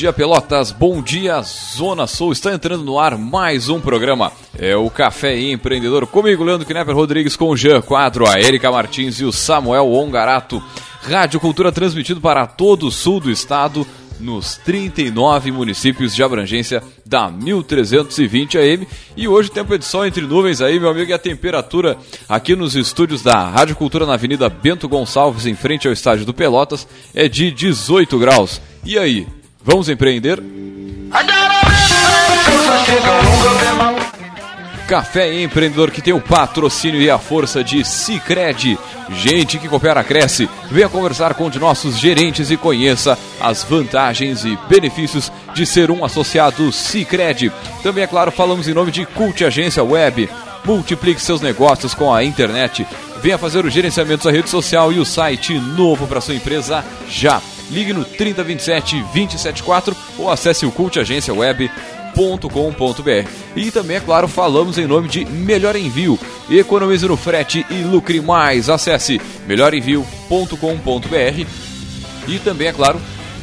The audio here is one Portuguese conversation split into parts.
Dia, Pelotas. Bom dia, Zona Sul. Está entrando no ar mais um programa. É o Café Empreendedor. Comigo, Leandro Knepper Rodrigues, com o Jean Quadro, a Erika Martins e o Samuel Ongarato. Rádio Cultura transmitido para todo o sul do estado nos 39 municípios de abrangência da 1320 AM. E hoje tempo de sol entre nuvens aí, meu amigo, e a temperatura aqui nos estúdios da Rádio Cultura na Avenida Bento Gonçalves, em frente ao estádio do Pelotas, é de 18 graus. E aí, vamos empreender? Café Empreendedor que tem o patrocínio e a força de Cicred. Gente que coopera cresce. Venha conversar com um de nossos gerentes e conheça as vantagens e benefícios de ser um associado Cicred. Também, é claro, falamos em nome de Cult Agência Web. Multiplique seus negócios com a internet. Venha fazer o gerenciamento da rede social e o site novo para sua empresa já. Ligue no 3027 274 ou acesse o Cult Agência Web com.br E também, é claro, falamos em nome de Melhor Envio. Economize no frete e lucre mais. Acesse melhorenvio.com.br. E também, é claro,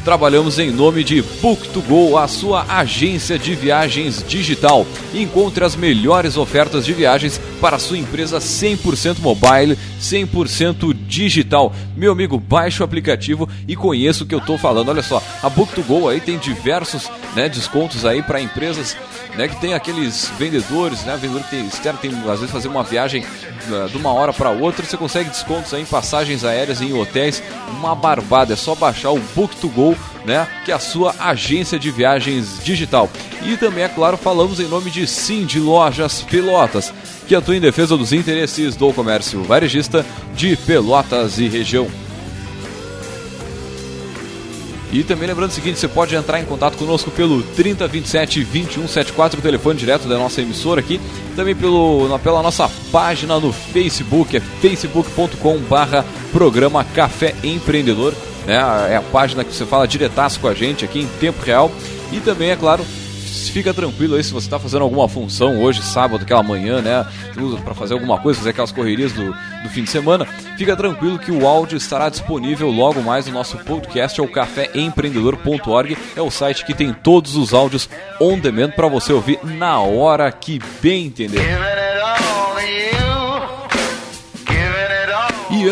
trabalhamos em nome de Book2Go, a sua agência de viagens digital. Encontre as melhores ofertas de viagens para a sua empresa 100% mobile, 100% digital. Meu amigo, baixe o aplicativo e conheça o que eu estou falando. Olha só, a Book2Go aí tem diversos né, descontos aí para empresas né, que tem aqueles vendedores, né, vendedor que tem, externo, tem às vezes fazer uma viagem uh, de uma hora para outra, você consegue descontos aí em passagens aéreas em hotéis, uma barbada, é só baixar o Book2Go, né, que é a sua agência de viagens digital. E também, é claro, falamos em nome de Sim de Lojas Pelotas, que atua em defesa dos interesses do comércio varejista de Pelotas e região. E também lembrando o seguinte, você pode entrar em contato conosco pelo 3027 2174, o telefone direto da nossa emissora aqui, também pelo, pela nossa página no Facebook, é facebook.com barra programa Café Empreendedor, né? É a página que você fala diretaço com a gente aqui em tempo real. E também, é claro, fica tranquilo aí se você está fazendo alguma função hoje, sábado, aquela manhã, né? Para fazer alguma coisa, fazer aquelas correrias do, do fim de semana. Fica tranquilo que o áudio estará disponível logo mais no nosso podcast, é o caféempreendedor.org. É o site que tem todos os áudios on demand para você ouvir na hora que bem entender.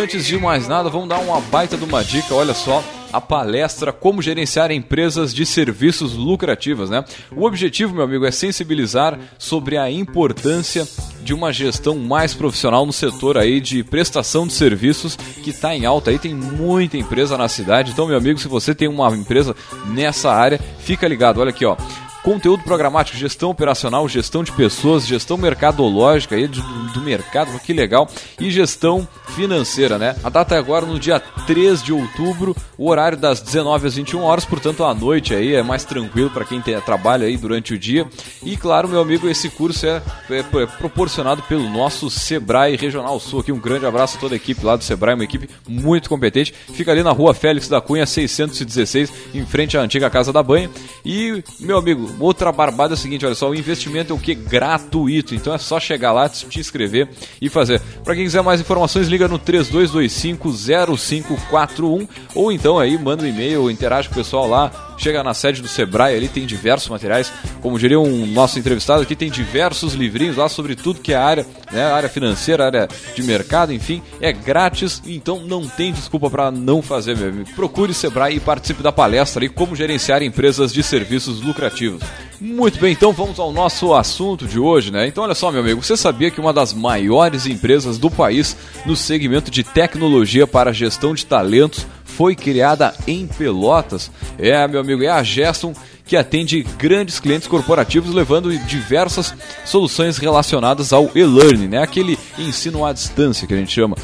Antes de mais nada, vamos dar uma baita de uma dica, olha só a palestra Como Gerenciar Empresas de Serviços Lucrativas. Né? O objetivo, meu amigo, é sensibilizar sobre a importância de uma gestão mais profissional no setor aí de prestação de serviços que está em alta. Aí tem muita empresa na cidade. Então, meu amigo, se você tem uma empresa nessa área, fica ligado. Olha aqui, ó conteúdo programático, gestão operacional, gestão de pessoas, gestão mercadológica aí do, do mercado, que legal, e gestão financeira, né? A data é agora no dia 3 de outubro, o horário das 19 às 21 horas, portanto à noite aí é mais tranquilo para quem tem, trabalha aí durante o dia. E claro, meu amigo, esse curso é, é, é, proporcionado pelo nosso Sebrae Regional Sul. Aqui um grande abraço a toda a equipe lá do Sebrae, uma equipe muito competente. Fica ali na rua Félix da Cunha 616, em frente à antiga Casa da Banha. E, meu amigo, outra barbada é o seguinte, olha só, o investimento é o que? Gratuito. Então é só chegar lá, te inscrever e fazer. Para quem quiser mais informações, liga no 32250541 ou então aí manda um e-mail, interage com o pessoal lá, chega na sede do Sebrae ali, tem diversos materiais, como diria um nosso entrevistado aqui, tem diversos livrinhos lá sobre tudo que é área, né, área financeira, área de mercado, enfim, é grátis, então não tem desculpa para não fazer, meu amigo. Procure o Sebrae e participe da palestra aí, como gerenciar empresas de serviços lucrativos. Muito bem, então vamos ao nosso assunto de hoje, né? Então olha só, meu amigo, você sabia que uma das maiores empresas do país no segmento de tecnologia para gestão de talentos foi criada em Pelotas. É, meu amigo, é a Geston que atende grandes clientes corporativos levando diversas soluções relacionadas ao e-learning, né? Aquele ensino à distância que a gente chama.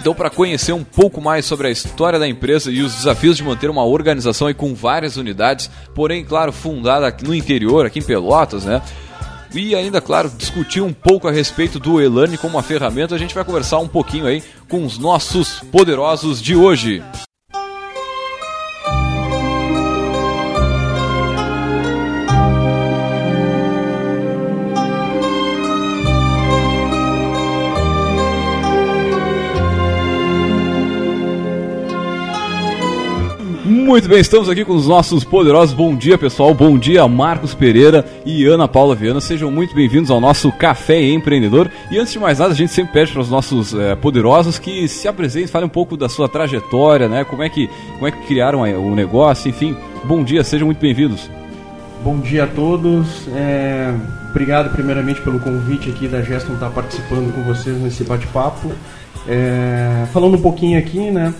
Então, para conhecer um pouco mais sobre a história da empresa e os desafios de manter uma organização aí com várias unidades, porém, claro, fundada no interior, aqui em Pelotas, né? E ainda, claro, discutir um pouco a respeito do e-learning como uma ferramenta, a gente vai conversar um pouquinho aí com os nossos poderosos de hoje. Muito bem, estamos aqui com os nossos poderosos. Bom dia, pessoal. Bom dia, Marcos Pereira e Ana Paula Viana. Sejam muito bem-vindos ao nosso Café Empreendedor. E antes de mais nada, a gente sempre pede para os nossos é, poderosos que se apresentem, falem um pouco da sua trajetória, né? Como é que, como é que criaram o negócio, enfim. Bom dia, sejam muito bem-vindos. Bom dia a todos. É, obrigado primeiramente pelo convite aqui da Geston estar participando com vocês nesse bate-papo. É, falando um pouquinho aqui, né?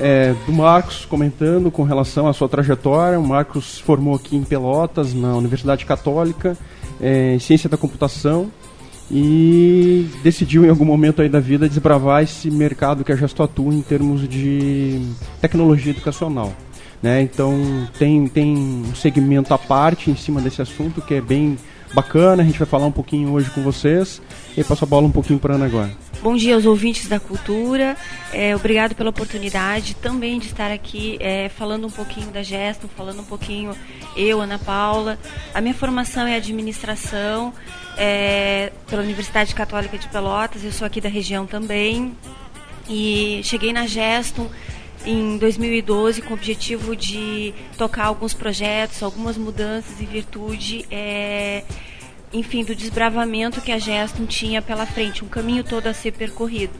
É, do Marcos comentando com relação à sua trajetória. O Marcos formou aqui em Pelotas, na Universidade Católica, é, em Ciência da Computação e decidiu em algum momento aí da vida desbravar esse mercado que a Gesto atua em termos de tecnologia educacional. Né? Então tem, tem um segmento à parte em cima desse assunto que é bem bacana, a gente vai falar um pouquinho hoje com vocês e passo a bola um pouquinho para Ana agora. Bom dia aos ouvintes da cultura, é, obrigado pela oportunidade também de estar aqui é, falando um pouquinho da Gesto, falando um pouquinho eu, Ana Paula. A minha formação é administração é, pela Universidade Católica de Pelotas, eu sou aqui da região também e cheguei na Gesto em 2012 com o objetivo de tocar alguns projetos, algumas mudanças em virtude, é, enfim, do desbravamento que a Geston tinha pela frente, um caminho todo a ser percorrido.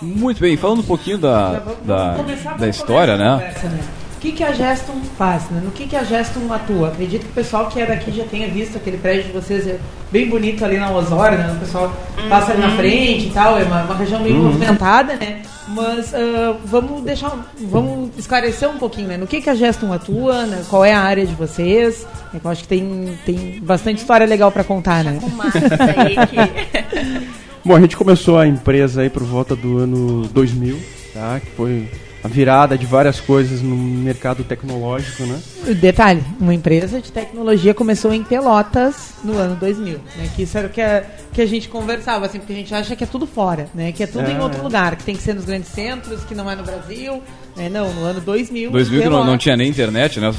Muito bem, falando um pouquinho da, da, da história, né? Que, que a Geston faz, né? no que, que a Geston atua. Acredito que o pessoal que é daqui já tenha visto aquele prédio de vocês, é bem bonito ali na Osório, né? o pessoal passa ali na uhum. frente e tal, é uma, uma região bem uhum. movimentada, né? Mas uh, vamos deixar, vamos esclarecer um pouquinho, né? No que, que a Geston atua, né? qual é a área de vocês. É eu acho que tem, tem bastante história legal para contar, né? Bom, a gente começou a empresa aí por volta do ano 2000, tá? Que foi a virada de várias coisas no mercado tecnológico, né? Detalhe, uma empresa de tecnologia começou em Pelotas no ano 2000, né? Que isso era o que a, que a gente conversava, assim, porque a gente acha que é tudo fora, né? Que é tudo é, em outro é. lugar, que tem que ser nos grandes centros, que não é no Brasil. É, não, no ano 2000. 2000 que não, não, tinha nem internet, né?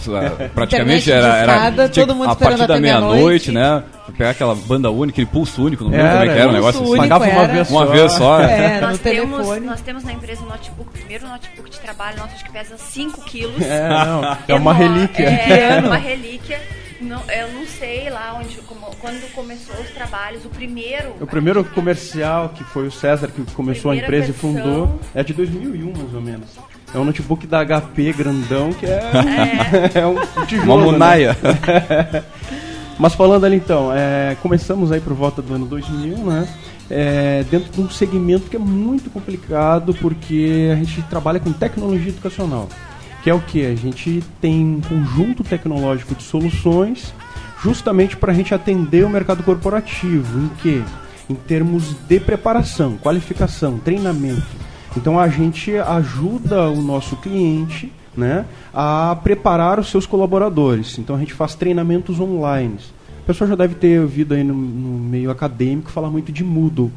Praticamente internet era, era escada, todo mundo a partir da meia-noite, né? Pegar aquela banda única, aquele pulso único, não lembro como é que era o negócio assim. Pagava uma vez só. Uma vez só. É, nós, temos, nós temos na empresa um notebook, o primeiro notebook de trabalho nosso, acho que pesa 5 quilos. É, não, é uma relíquia. É, uma relíquia. Não, eu não sei lá onde, como, quando começou os trabalhos, o primeiro. O primeiro comercial, que foi o César que começou a empresa versão, e fundou, é de 2001 mais ou menos. É um notebook da HP grandão que é, é. é um tijolo. Uma munaia. Né? Mas falando ali então, é, começamos aí por volta do ano 2000, né? É, dentro de um segmento que é muito complicado porque a gente trabalha com tecnologia educacional. Que é o que? A gente tem um conjunto tecnológico de soluções justamente para a gente atender o mercado corporativo. Em que? Em termos de preparação, qualificação, treinamento. Então a gente ajuda o nosso cliente né, a preparar os seus colaboradores. Então a gente faz treinamentos online. O pessoal já deve ter ouvido aí no, no meio acadêmico falar muito de Moodle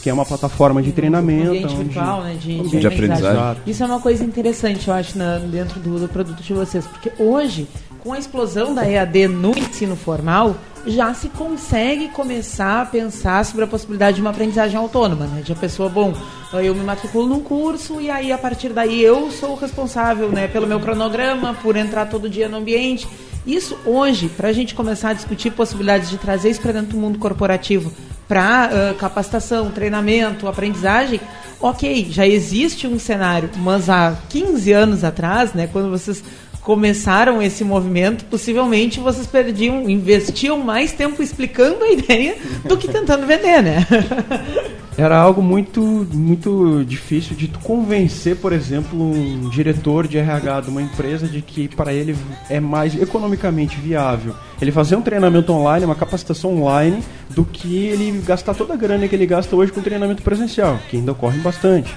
que é uma plataforma de treinamento. Ambiente onde, virtual, né? De, de, de aprendizagem. Isso é uma coisa interessante, eu acho, na, dentro do, do produto de vocês. Porque hoje, com a explosão da EAD no ensino formal, já se consegue começar a pensar sobre a possibilidade de uma aprendizagem autônoma, né? De a pessoa, bom, eu me matriculo num curso e aí a partir daí eu sou responsável, né, pelo meu cronograma, por entrar todo dia no ambiente. Isso hoje, para a gente começar a discutir possibilidades de trazer isso para dentro do mundo corporativo, para uh, capacitação, treinamento, aprendizagem, ok, já existe um cenário, mas há 15 anos atrás, né, quando vocês começaram esse movimento, possivelmente vocês perdiam, investiam mais tempo explicando a ideia do que tentando vender, né? Era algo muito, muito difícil de convencer, por exemplo, um diretor de RH de uma empresa de que para ele é mais economicamente viável ele fazer um treinamento online, uma capacitação online, do que ele gastar toda a grana que ele gasta hoje com treinamento presencial, que ainda ocorre bastante.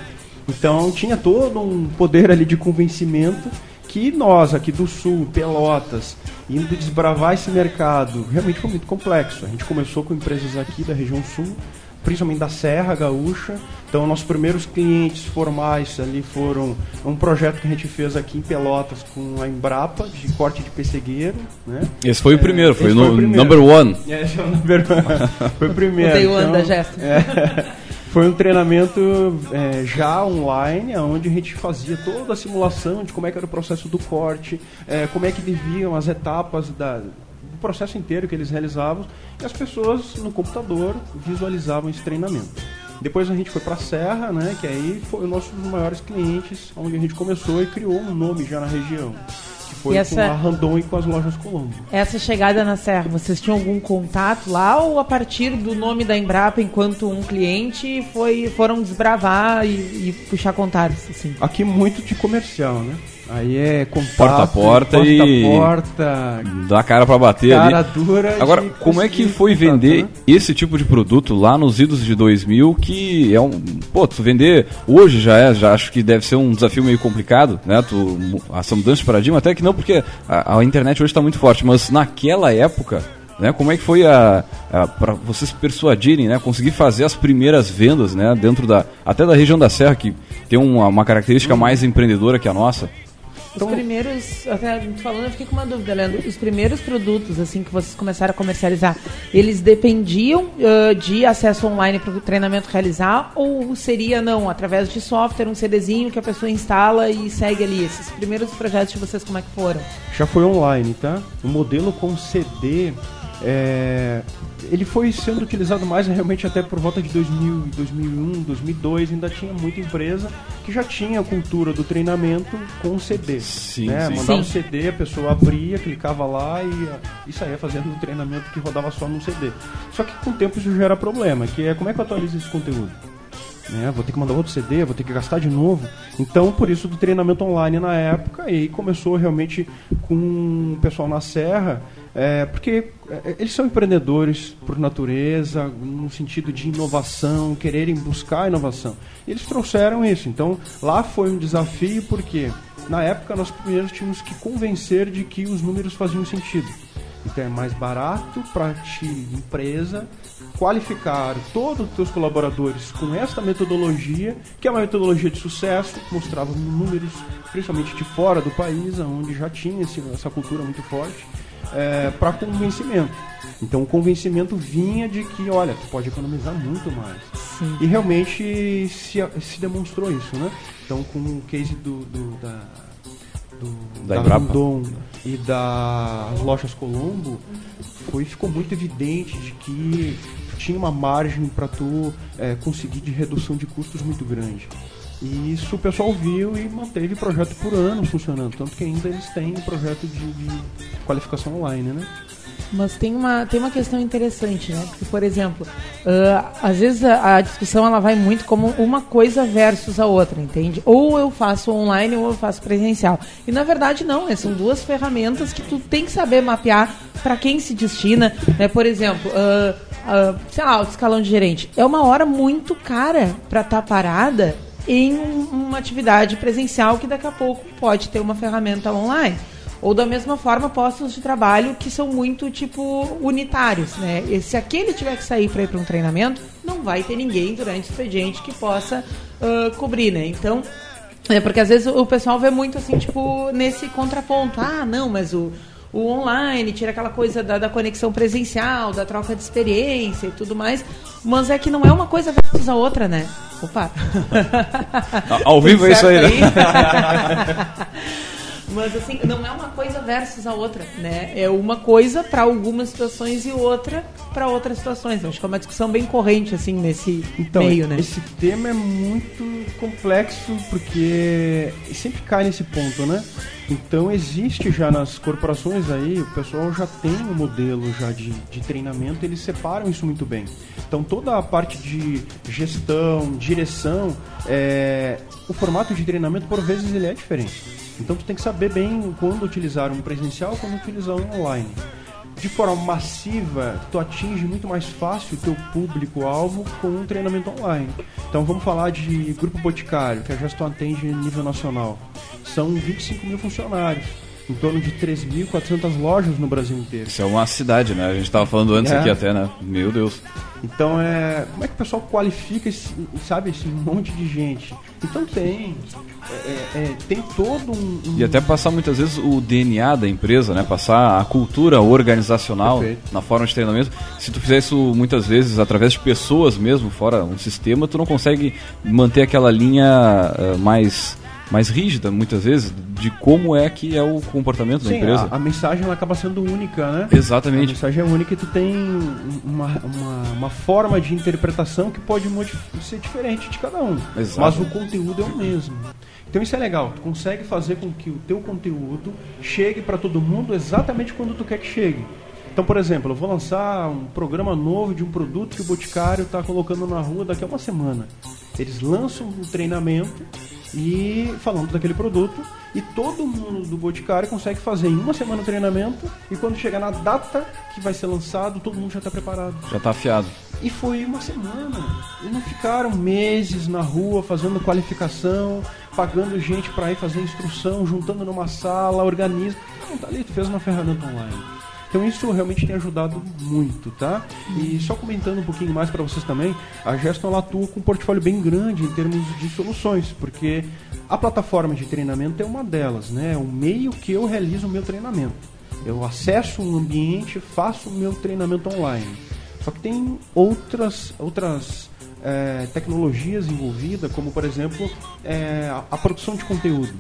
Então tinha todo um poder ali de convencimento que nós aqui do Sul, Pelotas, indo desbravar esse mercado, realmente foi muito complexo. A gente começou com empresas aqui da região Sul, principalmente da Serra Gaúcha. Então, nossos primeiros clientes formais ali foram um projeto que a gente fez aqui em Pelotas com a Embrapa, de corte de pessegueiro. Né? Esse foi o primeiro, foi, no, foi o primeiro. number one. É, esse foi o number one. foi o primeiro. O day one então, da Jéssica. É. Foi um treinamento é, já online, onde a gente fazia toda a simulação de como é que era o processo do corte, é, como é que deviam as etapas da, do processo inteiro que eles realizavam, e as pessoas no computador visualizavam esse treinamento. Depois a gente foi para a Serra, né, que aí foi o nosso dos maiores clientes, onde a gente começou e criou um nome já na região foi essa, com a Randon e com as lojas Colombo. Essa chegada na Serra, vocês tinham algum contato lá ou a partir do nome da Embrapa enquanto um cliente foi, foram desbravar e, e puxar contatos? Assim? Aqui muito de comercial, né? Aí é contato, porta a porta, porta e porta, dá cara para bater cara ali. dura. Agora, como é que foi contato, vender né? esse tipo de produto lá nos idos de 2000 que é um, pô, tu vender hoje já é, já acho que deve ser um desafio meio complicado, né? Tu essa mudança de paradigma até que não porque a, a internet hoje está muito forte, mas naquela época né, como é que foi a, a para vocês persuadirem, né, conseguir fazer as primeiras vendas, né, dentro da até da região da Serra que tem uma, uma característica mais empreendedora que a nossa? Os primeiros, até falando, eu fiquei com uma dúvida, Leandro. Os primeiros produtos, assim, que vocês começaram a comercializar, eles dependiam uh, de acesso online para o treinamento realizar? Ou seria, não, através de software, um CDzinho que a pessoa instala e segue ali? Esses primeiros projetos de vocês, como é que foram? Já foi online, tá? O modelo com CD é, ele foi sendo utilizado mais realmente até por volta de 2000, 2001, 2002, ainda tinha muita empresa que já tinha a cultura do treinamento com CD. Sim, né? sim. Mandava sim. um CD, a pessoa abria, clicava lá e, e saía fazendo um treinamento que rodava só no CD. Só que com o tempo isso gera problema, que é como é que eu atualizo esse conteúdo? Né? Vou ter que mandar outro CD, vou ter que gastar de novo. Então, por isso do treinamento online na época, e começou realmente com o pessoal na Serra, é, porque é, eles são empreendedores por natureza, no sentido de inovação, quererem buscar inovação. E eles trouxeram isso. Então, lá foi um desafio, porque na época nós primeiro tínhamos que convencer de que os números faziam sentido. Então é mais barato para ti, empresa, qualificar todos os teus colaboradores com esta metodologia, que é uma metodologia de sucesso, mostrava números, principalmente de fora do país, onde já tinha essa cultura muito forte, é, para convencimento. Então o convencimento vinha de que, olha, tu pode economizar muito mais. Sim. E realmente se, se demonstrou isso, né? Então com o case do, do da, do, da, da e das lojas Colombo, foi, ficou muito evidente de que tinha uma margem para tu é, conseguir de redução de custos muito grande. E isso o pessoal viu e manteve o projeto por anos funcionando. Tanto que ainda eles têm um projeto de, de qualificação online, né? Mas tem uma, tem uma questão interessante, né? Porque, por exemplo, uh, às vezes a, a, discussão ela vai muito como uma coisa versus a outra, entende? Ou eu faço online ou eu faço presencial. E na verdade não, né? São duas ferramentas que tu tem que saber mapear para quem se destina. Né? Por exemplo, uh, uh, sei lá, o escalão de gerente. É uma hora muito cara para estar tá parada em um, uma atividade presencial que daqui a pouco pode ter uma ferramenta online. Ou da mesma forma, postos de trabalho que são muito, tipo, unitários, né? E se aquele tiver que sair para ir para um treinamento, não vai ter ninguém durante o expediente que possa uh, cobrir, né? Então, é porque às vezes o pessoal vê muito assim, tipo, nesse contraponto. Ah, não, mas o, o online tira aquela coisa da, da, conexão presencial, da troca de experiência e tudo mais. Mas é que não é uma coisa versus a outra, né? Opa! Ao vivo é isso aí, né? Mas assim, não é uma coisa versus a outra, né? É uma coisa para algumas situações e outra para outras situações. Acho que é uma discussão bem corrente assim nesse então, meio, né? Esse tema é muito complexo porque sempre cai nesse ponto, né? Então existe já nas corporações aí, o pessoal já tem um modelo já de, de treinamento, eles separam isso muito bem. Então toda a parte de gestão, direção, é, o formato de treinamento por vezes ele é diferente. Então tu tem que saber bem quando utilizar um presencial, quando utilizar um online. De forma massiva, tu atinge muito mais fácil o teu público-alvo com um treinamento online. Então vamos falar de Grupo Boticário, que a Geston atende nível nacional. São 25 mil funcionários. Em torno de 3.400 lojas no Brasil inteiro. Isso é uma cidade, né? A gente estava falando antes É. aqui até, né? Meu Deus. Então, é, como é que o pessoal qualifica esse, sabe, esse monte de gente? Então tem, é, é, tem todo um, um- E até passar muitas vezes o DNA da empresa, né? Passar a cultura organizacional Perfeito. na forma de treinamento. Se tu fizer isso muitas vezes através de pessoas mesmo, fora um sistema, tu não consegue manter aquela linha eh, mais, mais rígida, muitas vezes, de como é que é o comportamento da Sim, empresa. a, a mensagem acaba sendo única, né? A Exatamente. mensagem é única e tu tem uma, uma, uma forma de interpretação que pode ser diferente de cada um. Exato. Mas o conteúdo é o mesmo. Então isso é legal, tu consegue fazer com que o teu conteúdo chegue para todo mundo exatamente quando tu quer que chegue. Então, por exemplo, eu vou lançar um programa novo de um produto que o Boticário está colocando na rua daqui a uma semana. Eles lançam um treinamento e falando daquele produto e todo mundo do Boticário consegue fazer em uma semana o treinamento e quando chegar na data que vai ser lançado, todo mundo já está preparado. Já tá afiado. E foi uma semana. E não ficaram meses na rua fazendo qualificação, pagando gente para ir fazer instrução, juntando numa sala, organiza. Não, tá ali, tu fez uma ferramenta online. Então isso realmente tem ajudado muito, tá? E só comentando um pouquinho mais para vocês também, a Geston ela atua com um portfólio bem grande em termos de soluções, porque a plataforma de treinamento é uma delas, né? É o meio que eu realizo o meu treinamento. Eu acesso um ambiente, faço o meu treinamento online. Só que tem outras, outras eh, tecnologias envolvidas, como por exemplo eh, a, a produção de conteúdo.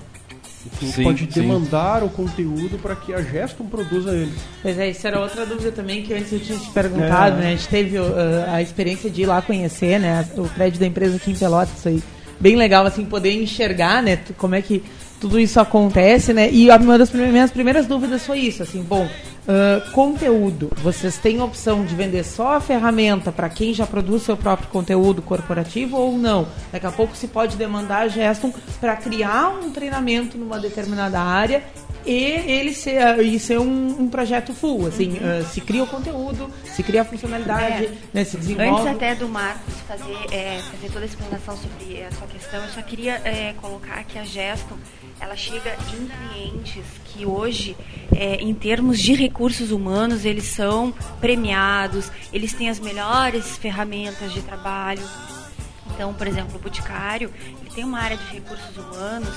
Gente Sim, pode sim. demandar o conteúdo para que a Geston produza ele. Pois é, isso era outra dúvida também que antes eu tinha te perguntado, É. né? A gente teve uh, a experiência de ir lá conhecer, né? O prédio da empresa aqui em Pelotas, aí. Bem legal, assim, poder enxergar, né? Como é que tudo isso acontece, né? E uma das minhas primeiras dúvidas foi isso, assim, bom, uh, conteúdo. Vocês têm a opção de vender só a ferramenta para quem já produz seu próprio conteúdo corporativo ou não? Daqui a pouco se pode demandar a Geston para criar um treinamento numa determinada área e ele ser, uh, e ser um, um projeto full, assim, uh, se cria o conteúdo, se cria a funcionalidade, É. né, se desenvolve. Antes até do Marcos fazer, é, fazer toda a explanação sobre a sua questão, eu só queria é, colocar que a Geston ela chega em clientes que hoje, é, em termos de recursos humanos, eles são premiados, eles têm as melhores ferramentas de trabalho. Então, por exemplo, o Boticário, ele tem uma área de recursos humanos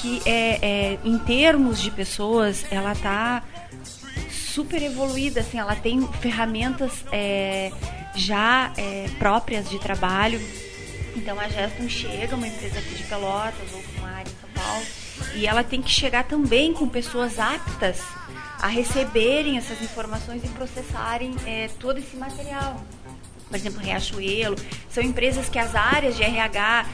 que, é, é, em termos de pessoas, ela está super evoluída, assim, ela tem ferramentas é, já é, próprias de trabalho. Então a Geston chega, uma empresa aqui de Pelotas ou uma área em São Paulo, e ela tem que chegar também com pessoas aptas a receberem essas informações e processarem é, todo esse material. Por exemplo, Riachuelo, são empresas que as áreas de RH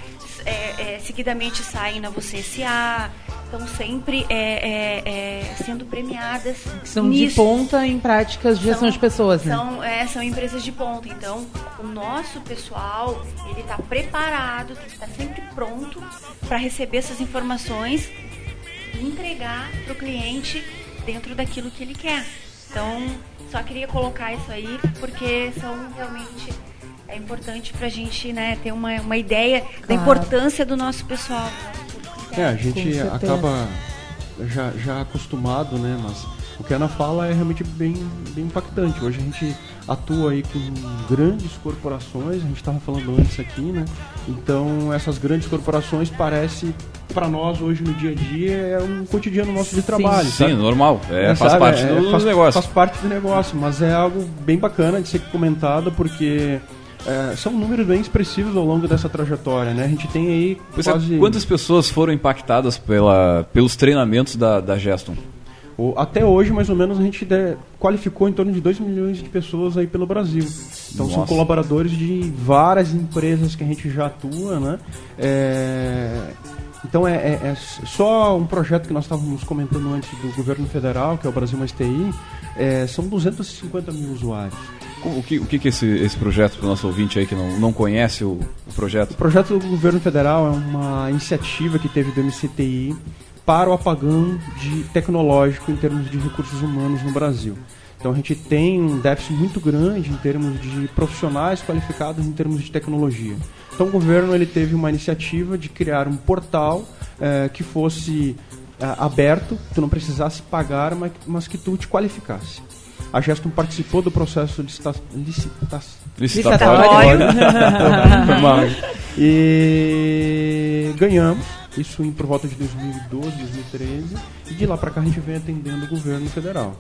é, é, seguidamente saem na Você SA, estão sempre é, é, é, sendo premiadas. São de nisso. ponta em práticas de gestão São- de pessoas, né? São, é, são empresas de ponta. Então, o nosso pessoal, ele está preparado, estar sempre pronto para receber essas informações e entregar para o cliente dentro daquilo que ele quer. Então, só queria colocar isso aí, porque são realmente... É importante para a gente né, ter uma, uma ideia da Claro. importância do nosso pessoal. É, a gente acaba já, já acostumado, né? Mas o que a Ana fala é realmente bem, bem impactante. Hoje a gente atua aí com grandes corporações, a gente estava falando antes aqui, né? Então essas grandes corporações parece para nós hoje no dia a dia é um cotidiano nosso de trabalho. Sim, sabe? normal. É, faz sabe? parte É, do faz, negócio. Faz parte do negócio, mas é algo bem bacana de ser comentado porque é, são números bem expressivos ao longo dessa trajetória, né? A gente tem aí Pois é, quase... quantas pessoas foram impactadas pela, pelos treinamentos da, da Geston? Até hoje, mais ou menos, a gente de- qualificou em torno de 2 milhões de pessoas aí pelo Brasil. Então são Nossa. colaboradores de várias empresas que a gente já atua, né? É, Então é, é- é só um projeto que nós estávamos comentando antes do governo federal, que é o Brasil Mais TI, é, são 250 mil usuários. O que, o que que é esse, esse projeto para o nosso ouvinte aí que não, não conhece o, o projeto? O projeto do governo federal é uma iniciativa que teve do MCTI para o apagão de tecnológico em termos de recursos humanos no Brasil. Então a gente tem um déficit muito grande em termos de profissionais qualificados em termos de tecnologia. Então o governo ele teve uma iniciativa de criar um portal eh, que fosse ah, aberto, tu não precisasse pagar, mas, mas que tu te qualificasse. A Gestum participou do processo de licita licita Licitatório. Foi mal. e ganhamos, isso em por volta de 2012, 2013, e de lá para cá a gente vem atendendo o governo federal.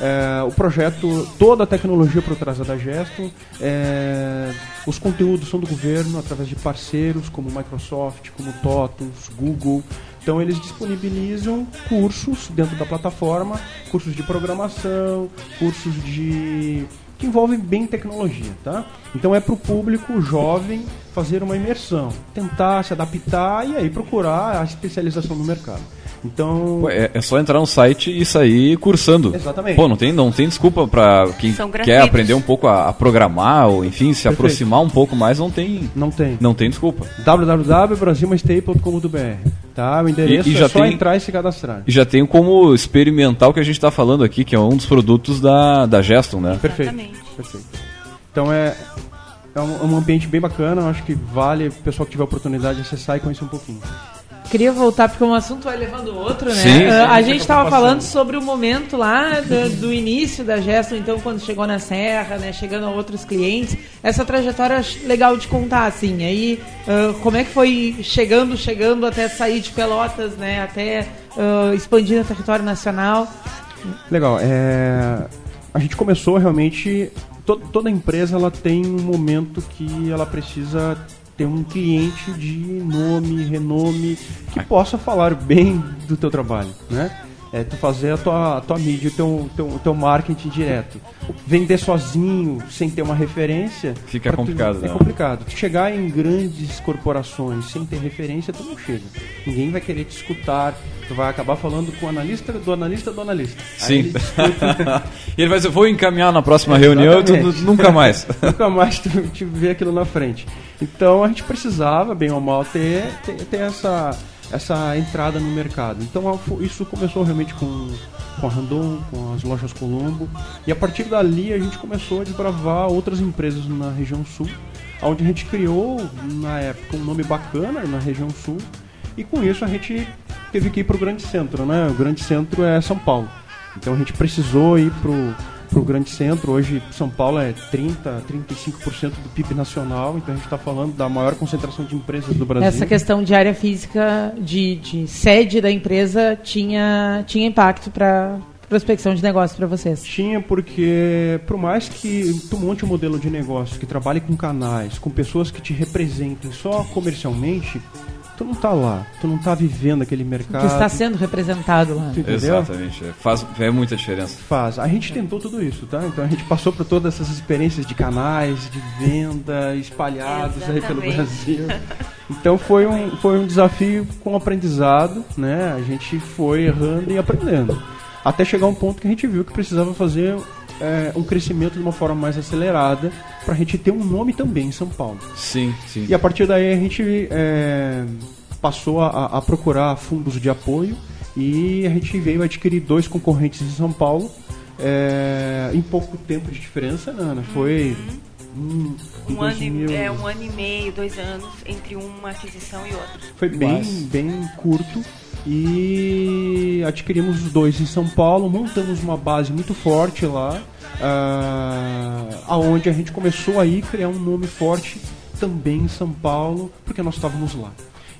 É, o projeto, toda a tecnologia por trás é da Gesto, é, os conteúdos são do governo através de parceiros como Microsoft, como TOTUS, Google. Então eles disponibilizam cursos dentro da plataforma, cursos de programação, cursos de que envolvem bem tecnologia, tá? Então é para o público jovem fazer uma imersão, tentar se adaptar e aí procurar a especialização no mercado. Então. Pô, é, é, só entrar no site e sair cursando. Exatamente. Pô, não tem, não tem desculpa para quem quer aprender um pouco a, a, programar ou, enfim, se Perfeito. aproximar um pouco mais, não tem. Não tem. Não tem desculpa. www.brasilmaestay.com.br Tá, o endereço e, e é só tem, entrar e se cadastrar. E já tem como experimentar o que a gente está falando aqui, que é um dos produtos da, da Geston, né? Perfeito. Perfeito. Então é, é um, um ambiente bem bacana, acho que vale o pessoal que tiver a oportunidade de acessar e conhecer um pouquinho. Queria voltar porque um assunto vai levando o outro, né? Sim, uh, a gente estava falando sobre o momento lá do, do, início da Gesto, então quando chegou na Serra, né, chegando a outros clientes, essa trajetória legal de contar, assim. Aí, uh, como é que foi chegando, chegando até sair de Pelotas, né, até uh, expandir no território nacional? Legal. É... A gente começou realmente. To toda empresa ela tem um momento que ela precisa ter um cliente de nome, renome, que possa falar bem do teu trabalho, né? É tu fazer a tua, a tua mídia, o teu, teu, teu marketing direto. Vender sozinho, sem ter uma referência... Fica complicado, tu, É complicado. Tu chegar em grandes corporações sem ter referência, tu não chega. Ninguém vai querer te escutar, tu vai acabar falando com o analista do analista do analista. Sim. Ele e ele vai dizer, vou encaminhar na próxima é, reunião e tu, nunca mais. nunca mais tu, te vê aquilo na frente. Então a gente precisava, bem ou mal, ter, ter, ter essa, essa entrada no mercado. Então isso começou realmente com, com a Randon, com as lojas Colombo. E a partir dali a gente começou a desbravar outras empresas na região sul, onde a gente criou, na época, um nome bacana na região sul. E com isso a gente teve que ir para o grande centro, né? O grande centro é São Paulo. Então a gente precisou ir para para o grande centro. Hoje, São Paulo é 30, 35% do PIB nacional, então a gente está falando da maior concentração de empresas do Brasil. Essa questão de área física, de, de sede da empresa, tinha, tinha impacto para prospecção de negócio para vocês? Tinha, porque por mais que tu monte um modelo de negócio que trabalhe com canais, com pessoas que te representem só comercialmente, tu não tá lá, tu não tá vivendo aquele mercado. Que está sendo representado lá. Exatamente, é, faz é muita diferença. Faz. A gente tentou tudo isso, tá? Então a gente passou por todas essas experiências de canais, de venda espalhados aí pelo Brasil. Então foi um, foi um desafio com aprendizado, né? A gente foi errando e aprendendo. Até chegar um ponto que a gente viu que precisava fazer é, um crescimento de uma forma mais acelerada para a gente ter um nome também em São Paulo. Sim, sim. E a partir daí a gente é, passou a, a, procurar fundos de apoio e a gente veio adquirir dois concorrentes em São Paulo é, em pouco tempo de diferença, né, Ana? Foi um, um, ano, e, é, um ano e meio, dois anos entre uma aquisição e outra. Foi bem, bem curto e adquirimos os dois em São Paulo, montamos uma base muito forte lá, uh, aonde a gente começou aí criar um nome forte também em São Paulo, porque nós estávamos lá.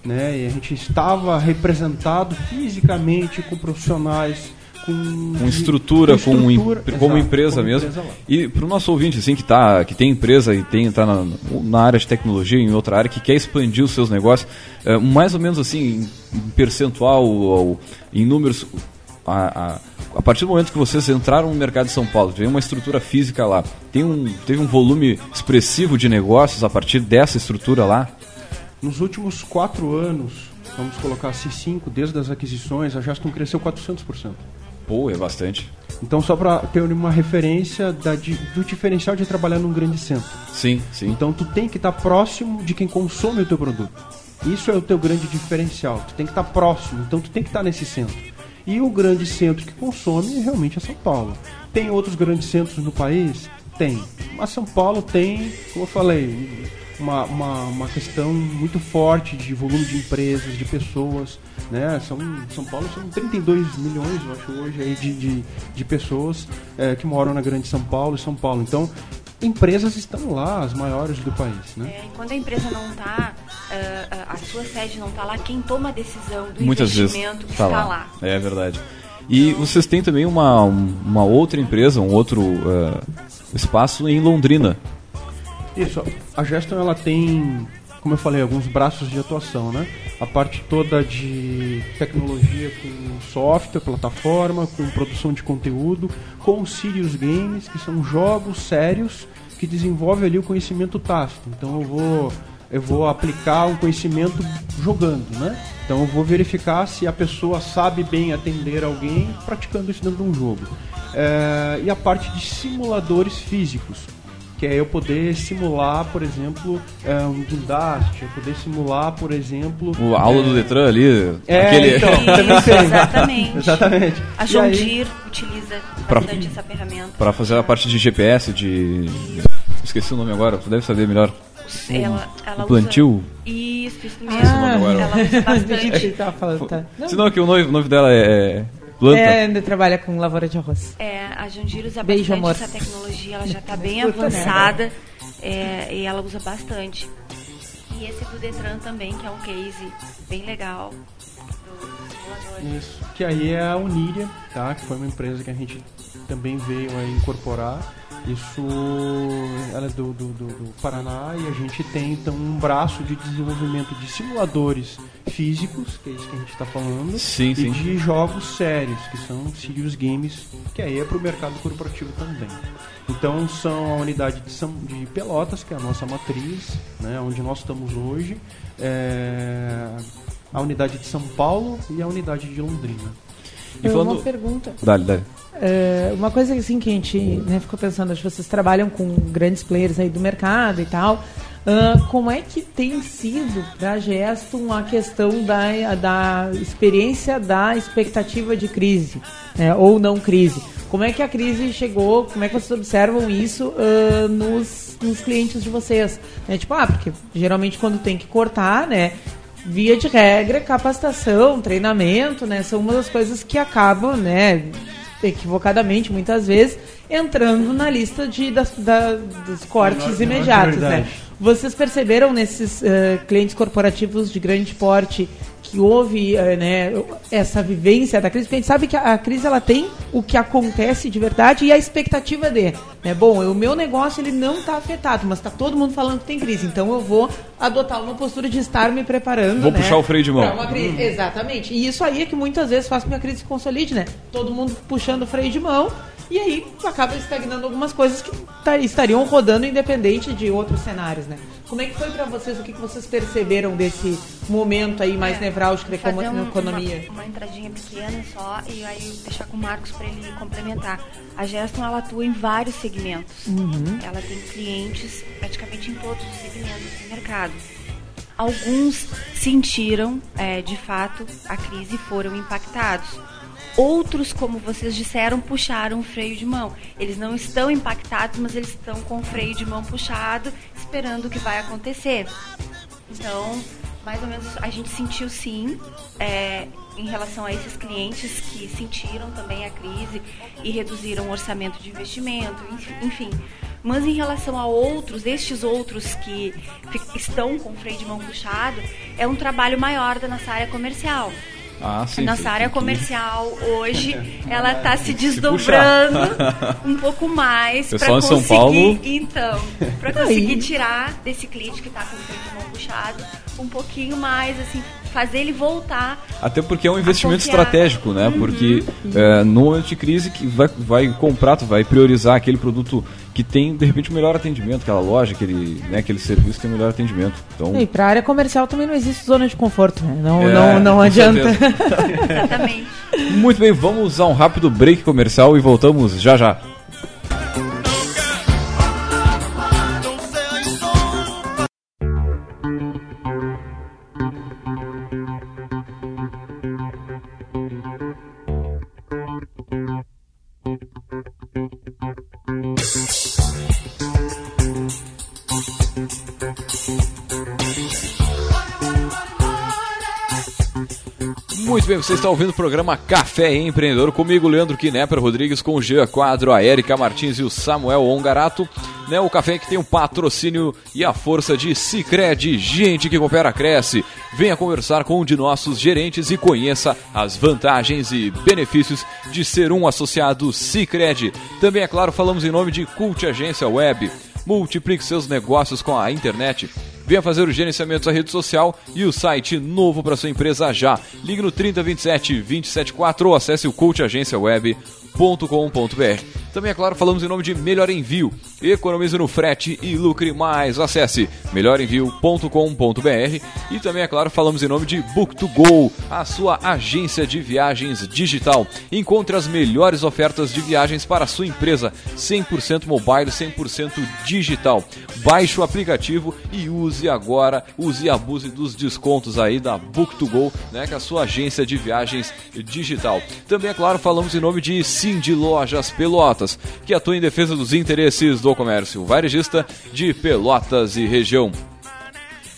Né? E a gente estava representado fisicamente com profissionais com, com estrutura, com, estrutura, com como empresa como mesmo. Empresa e para o nosso ouvinte assim que tá, que tem empresa e tem tá na, na área de tecnologia em outra área que quer expandir os seus negócios, é, mais ou menos assim em percentual ou, em números a, a, a, partir do momento que vocês entraram no mercado de São Paulo, tem uma estrutura física lá, tem um, teve um volume expressivo de negócios a partir dessa estrutura lá? Nos últimos quatro anos, vamos colocar assim, cinco, desde as aquisições, a Jaston cresceu 400%. Pô, é bastante. Então, só para ter uma referência da, do diferencial de trabalhar num grande centro. Sim, sim. Então, tu tem que estar tá próximo de quem consome o teu produto. Isso é o teu grande diferencial. Tu tem que estar tá próximo, então tu tem que estar tá nesse centro. E o grande centro que consome realmente é São Paulo. Tem outros grandes centros no país? Tem. Mas São Paulo tem, como eu falei, uma, uma, uma questão muito forte de volume de empresas, de pessoas. Né? São, São Paulo são 32 milhões, eu acho, hoje aí de, de, de pessoas é, que moram na Grande São Paulo e São Paulo. Então, empresas estão lá, as maiores do país. Né? É, quando a empresa não está, uh, a sua sede não está lá, quem toma a decisão do Muitas investimento vezes está tá lá. lá. É verdade. E vocês têm também uma, uma outra empresa, um outro uh, espaço em Londrina. Isso, a Geston ela tem, como eu falei, alguns braços de atuação, né? A parte toda de tecnologia com software, plataforma, com produção de conteúdo, com Sirius Games, que são jogos sérios que desenvolvem ali o conhecimento tácito. Então eu vou eu vou aplicar um conhecimento jogando, né? Então eu vou verificar se a pessoa sabe bem atender alguém praticando isso dentro de um jogo. É, e a parte de simuladores físicos, que é eu poder simular, por exemplo, é, um guindaste, eu poder simular, por exemplo... A aula é... do Detran ali, é, aquele... Então, exatamente. exatamente. A John Deere utiliza pra, bastante essa ferramenta. Para fazer a parte de GPS, de... Esqueci o nome agora, tu deve saber melhor. Ela, ela o plantio? Usa... Isso, isso mesmo. Ah, ela usa bastante. tá falando, tá. Senão que o nome, o nome dela é planta. É, ainda trabalha com lavoura de arroz. É, a Jandira usa Beijo, bastante amor. essa tecnologia, ela já está bem avançada é, e ela usa bastante. E esse do Detran também, que é um case bem legal Isso, que aí é a Uniria, tá? Que foi uma empresa que a gente também veio a incorporar isso ela é do, do, do, do, Paraná e a gente tem então um braço de desenvolvimento de simuladores físicos, que é isso que a gente está falando, sim, e sim. de jogos sérios, que são serious games, que aí é para o mercado corporativo também. Então são a unidade de, São, de Pelotas, que é a nossa matriz, né, onde nós estamos hoje, é, a unidade de São Paulo e a unidade de Londrina. E falando... Uma pergunta. Dale, dale. É, uma coisa assim que a gente né, ficou pensando, acho que vocês trabalham com grandes players aí do mercado e tal. Uh, como é que tem sido para Gesto a questão da, da experiência da expectativa de crise, né, ou não crise? Como é que a crise chegou? Como é que vocês observam isso uh, nos, nos clientes de vocês? É, tipo, ah, porque geralmente quando tem que cortar, né? Via de regra, capacitação, treinamento, né? São uma das coisas que acabam, né? Equivocadamente, muitas vezes, entrando na lista de, das, da, dos cortes imediatos. Né? Vocês perceberam nesses uh, clientes corporativos de grande porte que houve uh, né, essa vivência da crise? Porque a gente sabe que a, a, crise ela tem o que acontece de verdade e a expectativa de. Né? Bom, o meu negócio ele não está afetado, mas está todo mundo falando que tem crise, então eu vou adotar uma postura de estar me preparando. Vou né, puxar o freio de mão. Uma crise. Hum. Exatamente. E isso aí é que muitas vezes faz com que a crise se consolide, né? Todo mundo puxando o freio de mão e aí acaba estagnando algumas coisas que tá, estariam rodando independente de outros cenários, né? Como é que foi para vocês? O que, que vocês perceberam desse momento aí mais é, nevrálgico da um, economia? Uma, uma, entradinha pequena só e aí deixar com o Marcos para ele complementar. A Geston ela atua em vários segmentos. Uhum. Ela tem clientes praticamente em todos os segmentos do mercado. Alguns sentiram, é, de fato, a crise e foram impactados Outros, como vocês disseram, puxaram o freio de mão. Eles não estão impactados, mas eles estão com o freio de mão puxado, esperando o que vai acontecer. Então, mais ou menos a gente sentiu sim é, em relação a esses clientes que sentiram também a crise e reduziram o orçamento de investimento, enfim. Mas em relação a outros, estes outros que estão com o freio de mão puxado, é um trabalho maior da nossa área comercial. Ah, sim, Nossa sim, área comercial hoje, ela está se desdobrando se um pouco mais para conseguir, São Paulo... então, para conseguir tirar desse cliente que está com o freio mão puxado um pouquinho mais, assim, fazer ele voltar. Até porque é um investimento estratégico, né? Uhum. Porque é, no momento de crise que vai, vai comprar, tu vai priorizar aquele produto que tem, de repente, o melhor atendimento, aquela loja, aquele, né, aquele serviço que tem o melhor atendimento. Então... E para a área comercial também não existe zona de conforto, né? Não, é, não, não adianta. Exatamente. Muito bem, vamos a um rápido break comercial e voltamos já já. Bem, você está ouvindo o programa Café Empreendedor comigo, Leandro Knepper Rodrigues, com o Jean Quadro, a Erika Martins e o Samuel Ongarato. Né, o café que tem o um patrocínio e a força de Cicred, gente que coopera cresce. Venha conversar com um de nossos gerentes e conheça as vantagens e benefícios de ser um associado Cicred. Também, é claro, falamos em nome de Cult Agência Web. Multiplique seus negócios com a internet. Venha fazer o gerenciamento da rede social e o site novo para sua empresa já. Ligue no 3027 274 ou acesse o coachagenciaweb.com.br. Também, é claro, falamos em nome de Melhor Envio. Economize no frete e lucre mais. Acesse melhorenvio.com.br e também, é claro, falamos em nome de Book2Go, a sua agência de viagens digital. Encontre as melhores ofertas de viagens para a sua empresa, 100% mobile, 100% digital. Baixe o aplicativo e use agora, use e abuse dos descontos aí da Book2Go, né, que é a sua agência de viagens digital. Também, é claro, falamos em nome de Cindy Lojas Pelotas que atua em defesa dos interesses do comércio varejista de Pelotas e região.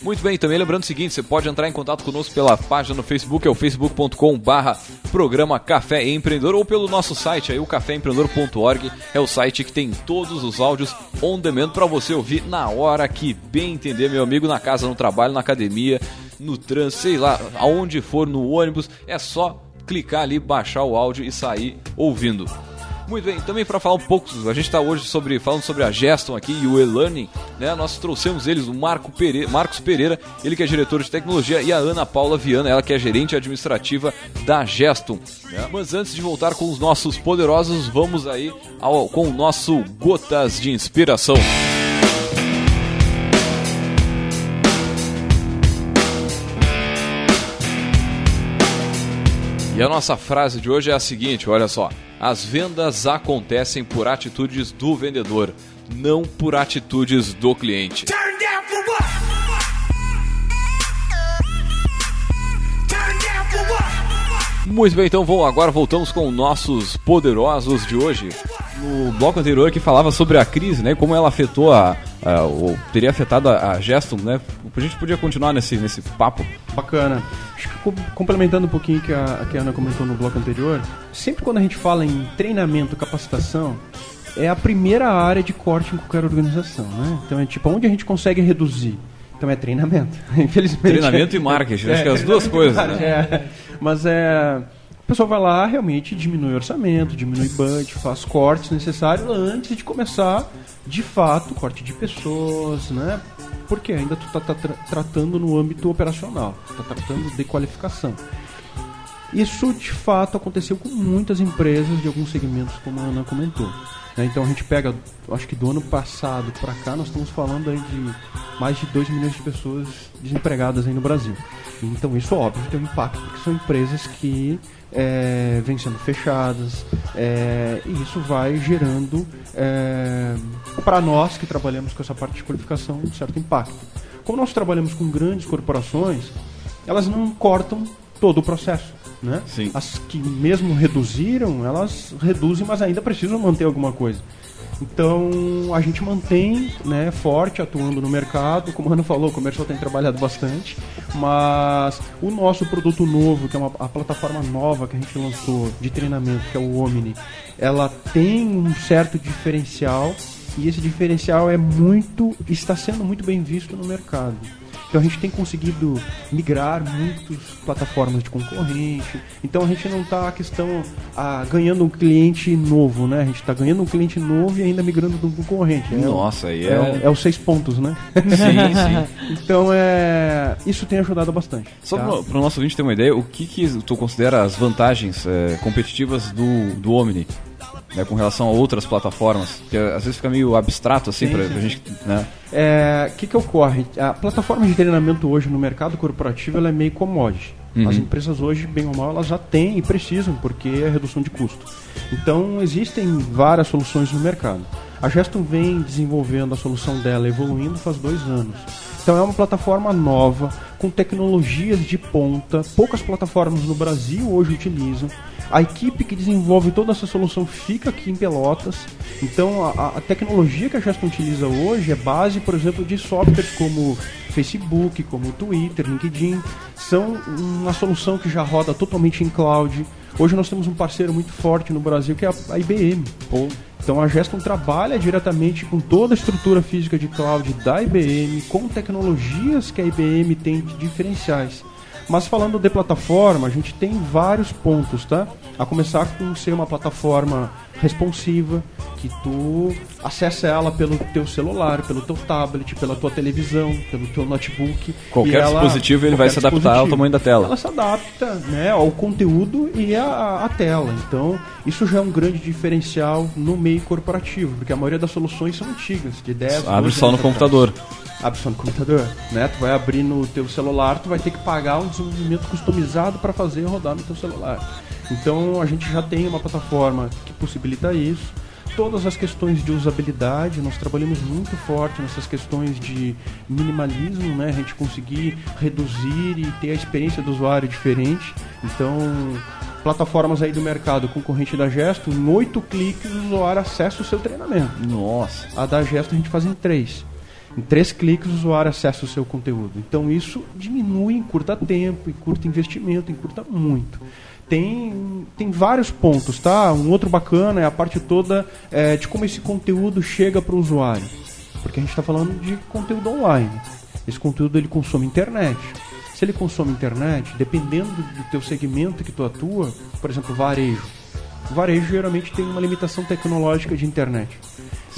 Muito bem, também lembrando o seguinte, você pode entrar em contato conosco pela página no Facebook, é o facebook.com barra programa Café Empreendedor ou pelo nosso site aí, o caféempreendedor.org, é o site que tem todos os áudios on demand para você ouvir na hora que bem entender, meu amigo, na casa, no trabalho, na academia, no trânsito, sei lá, aonde for, no ônibus, é só clicar ali, baixar o áudio e sair ouvindo. Muito bem, também para falar um pouco, a gente está hoje sobre, falando sobre a Geston aqui e o e-learning, né? Nós trouxemos eles, o Marco Pereira, Marcos Pereira, ele que é diretor de tecnologia, e a Ana Paula Viana, ela que é gerente administrativa da Geston. Né? Mas antes de voltar com os nossos poderosos, vamos aí ao, com o nosso Gotas de Inspiração. E a nossa frase de hoje é a seguinte, olha só. As vendas acontecem por atitudes do vendedor, não por atitudes do cliente. Muito bem, então vamos, agora voltamos com nossos poderosos de hoje. No bloco anterior que falava sobre a crise, né, como ela afetou a, a ou teria afetado a, a Gestum, né? A gente podia continuar nesse, nesse papo. Bacana. Complementando um pouquinho que a, que a Ana comentou no bloco anterior, sempre quando a gente fala em treinamento, capacitação, é a primeira área de corte em qualquer organização, né? Então é tipo onde a gente consegue reduzir. Então é treinamento. Infelizmente. Treinamento e marketing, é, acho que é as duas coisas. Né? É. Mas é. O pessoal vai lá, realmente diminui o orçamento, diminui budget, faz cortes necessários antes de começar, de fato, corte de pessoas, né? Porque ainda tu está tá tra tratando no âmbito operacional, está tratando de qualificação. Isso de fato aconteceu com muitas empresas de alguns segmentos, como a Ana comentou. Né? Então a gente pega, acho que do ano passado para cá, nós estamos falando aí de mais de 2 milhões de pessoas desempregadas aí no Brasil. Então isso óbvio tem um impacto, porque são empresas que é, vêm sendo fechadas é, e isso vai gerando é, para nós que trabalhamos com essa parte de qualificação um certo impacto. Como nós trabalhamos com grandes corporações, elas não cortam todo o processo. Né? Sim. As que mesmo reduziram, elas reduzem, mas ainda precisam manter alguma coisa. Então a gente mantém né, forte atuando no mercado. Como a Ana falou, o comercial tem trabalhado bastante. Mas o nosso produto novo, que é uma, a plataforma nova que a gente lançou de treinamento, que é o Omni, ela tem um certo diferencial e esse diferencial é muito está sendo muito bem visto no mercado. Então a gente tem conseguido migrar muitas plataformas de concorrente. Então a gente não está a questão a, ganhando um cliente novo, né? A gente está ganhando um cliente novo e ainda migrando do concorrente. É Nossa, aí é... É, é os seis pontos, né? Sim, sim. então é isso tem ajudado bastante. Só tá? para o nosso ouvinte ter uma ideia, o que, que tu considera as vantagens é, competitivas do, do Omni? Né, com relação a outras plataformas? Que às vezes fica meio abstrato assim para a gente. Né? É, que que ocorre? A plataforma de treinamento hoje no mercado corporativo ela é meio commodity. Uhum. As empresas hoje, bem ou mal, elas já têm e precisam, porque é redução de custo. Então, existem várias soluções no mercado. A Geston vem desenvolvendo a solução dela, evoluindo faz dois anos. Então, é uma plataforma nova, com tecnologias de ponta. Poucas plataformas no Brasil hoje utilizam. A equipe que desenvolve toda essa solução fica aqui em Pelotas. Então, a, a tecnologia que a Geston utiliza hoje é base, por exemplo, de softwares como Facebook, como Twitter, LinkedIn. São uma solução que já roda totalmente em cloud. Hoje nós temos um parceiro muito forte no Brasil que é a IBM. Então a Geston trabalha diretamente com toda a estrutura física de cloud da IBM, com tecnologias que a IBM tem de diferenciais. Mas falando de plataforma, a gente tem vários pontos, tá? A começar com ser uma plataforma responsiva, que tu acessa ela pelo teu celular, pelo teu tablet, pela tua televisão, pelo teu notebook. Qualquer ela, dispositivo ele vai se adaptar ao tamanho da tela. Ela se adapta né, ao conteúdo e à, à tela. Então, isso já é um grande diferencial no meio corporativo, porque a maioria das soluções são antigas, de 10 Abre só no computador. Abre só no computador, né? Tu vai abrir no teu celular, tu vai ter que pagar um desenvolvimento customizado para fazer rodar no teu celular. Então a gente já tem uma plataforma que possibilita isso. Todas as questões de usabilidade, nós trabalhamos muito forte nessas questões de minimalismo, né? A gente conseguir reduzir e ter a experiência do usuário diferente. Então, plataformas aí do mercado concorrente da Gesto, em oito cliques o usuário acessa o seu treinamento. Nossa. A da Gesto a gente faz em três. Em três cliques o usuário acessa o seu conteúdo. Então isso diminui, encurta tempo, encurta investimento, encurta muito tem, tem vários pontos, tá? Um outro bacana é a parte toda é, de como esse conteúdo chega para o usuário. Porque a gente está falando de conteúdo online. Esse conteúdo ele consome internet. Se ele consome internet, dependendo do teu segmento que tu atua, por exemplo, varejo. O varejo geralmente tem uma limitação tecnológica de internet.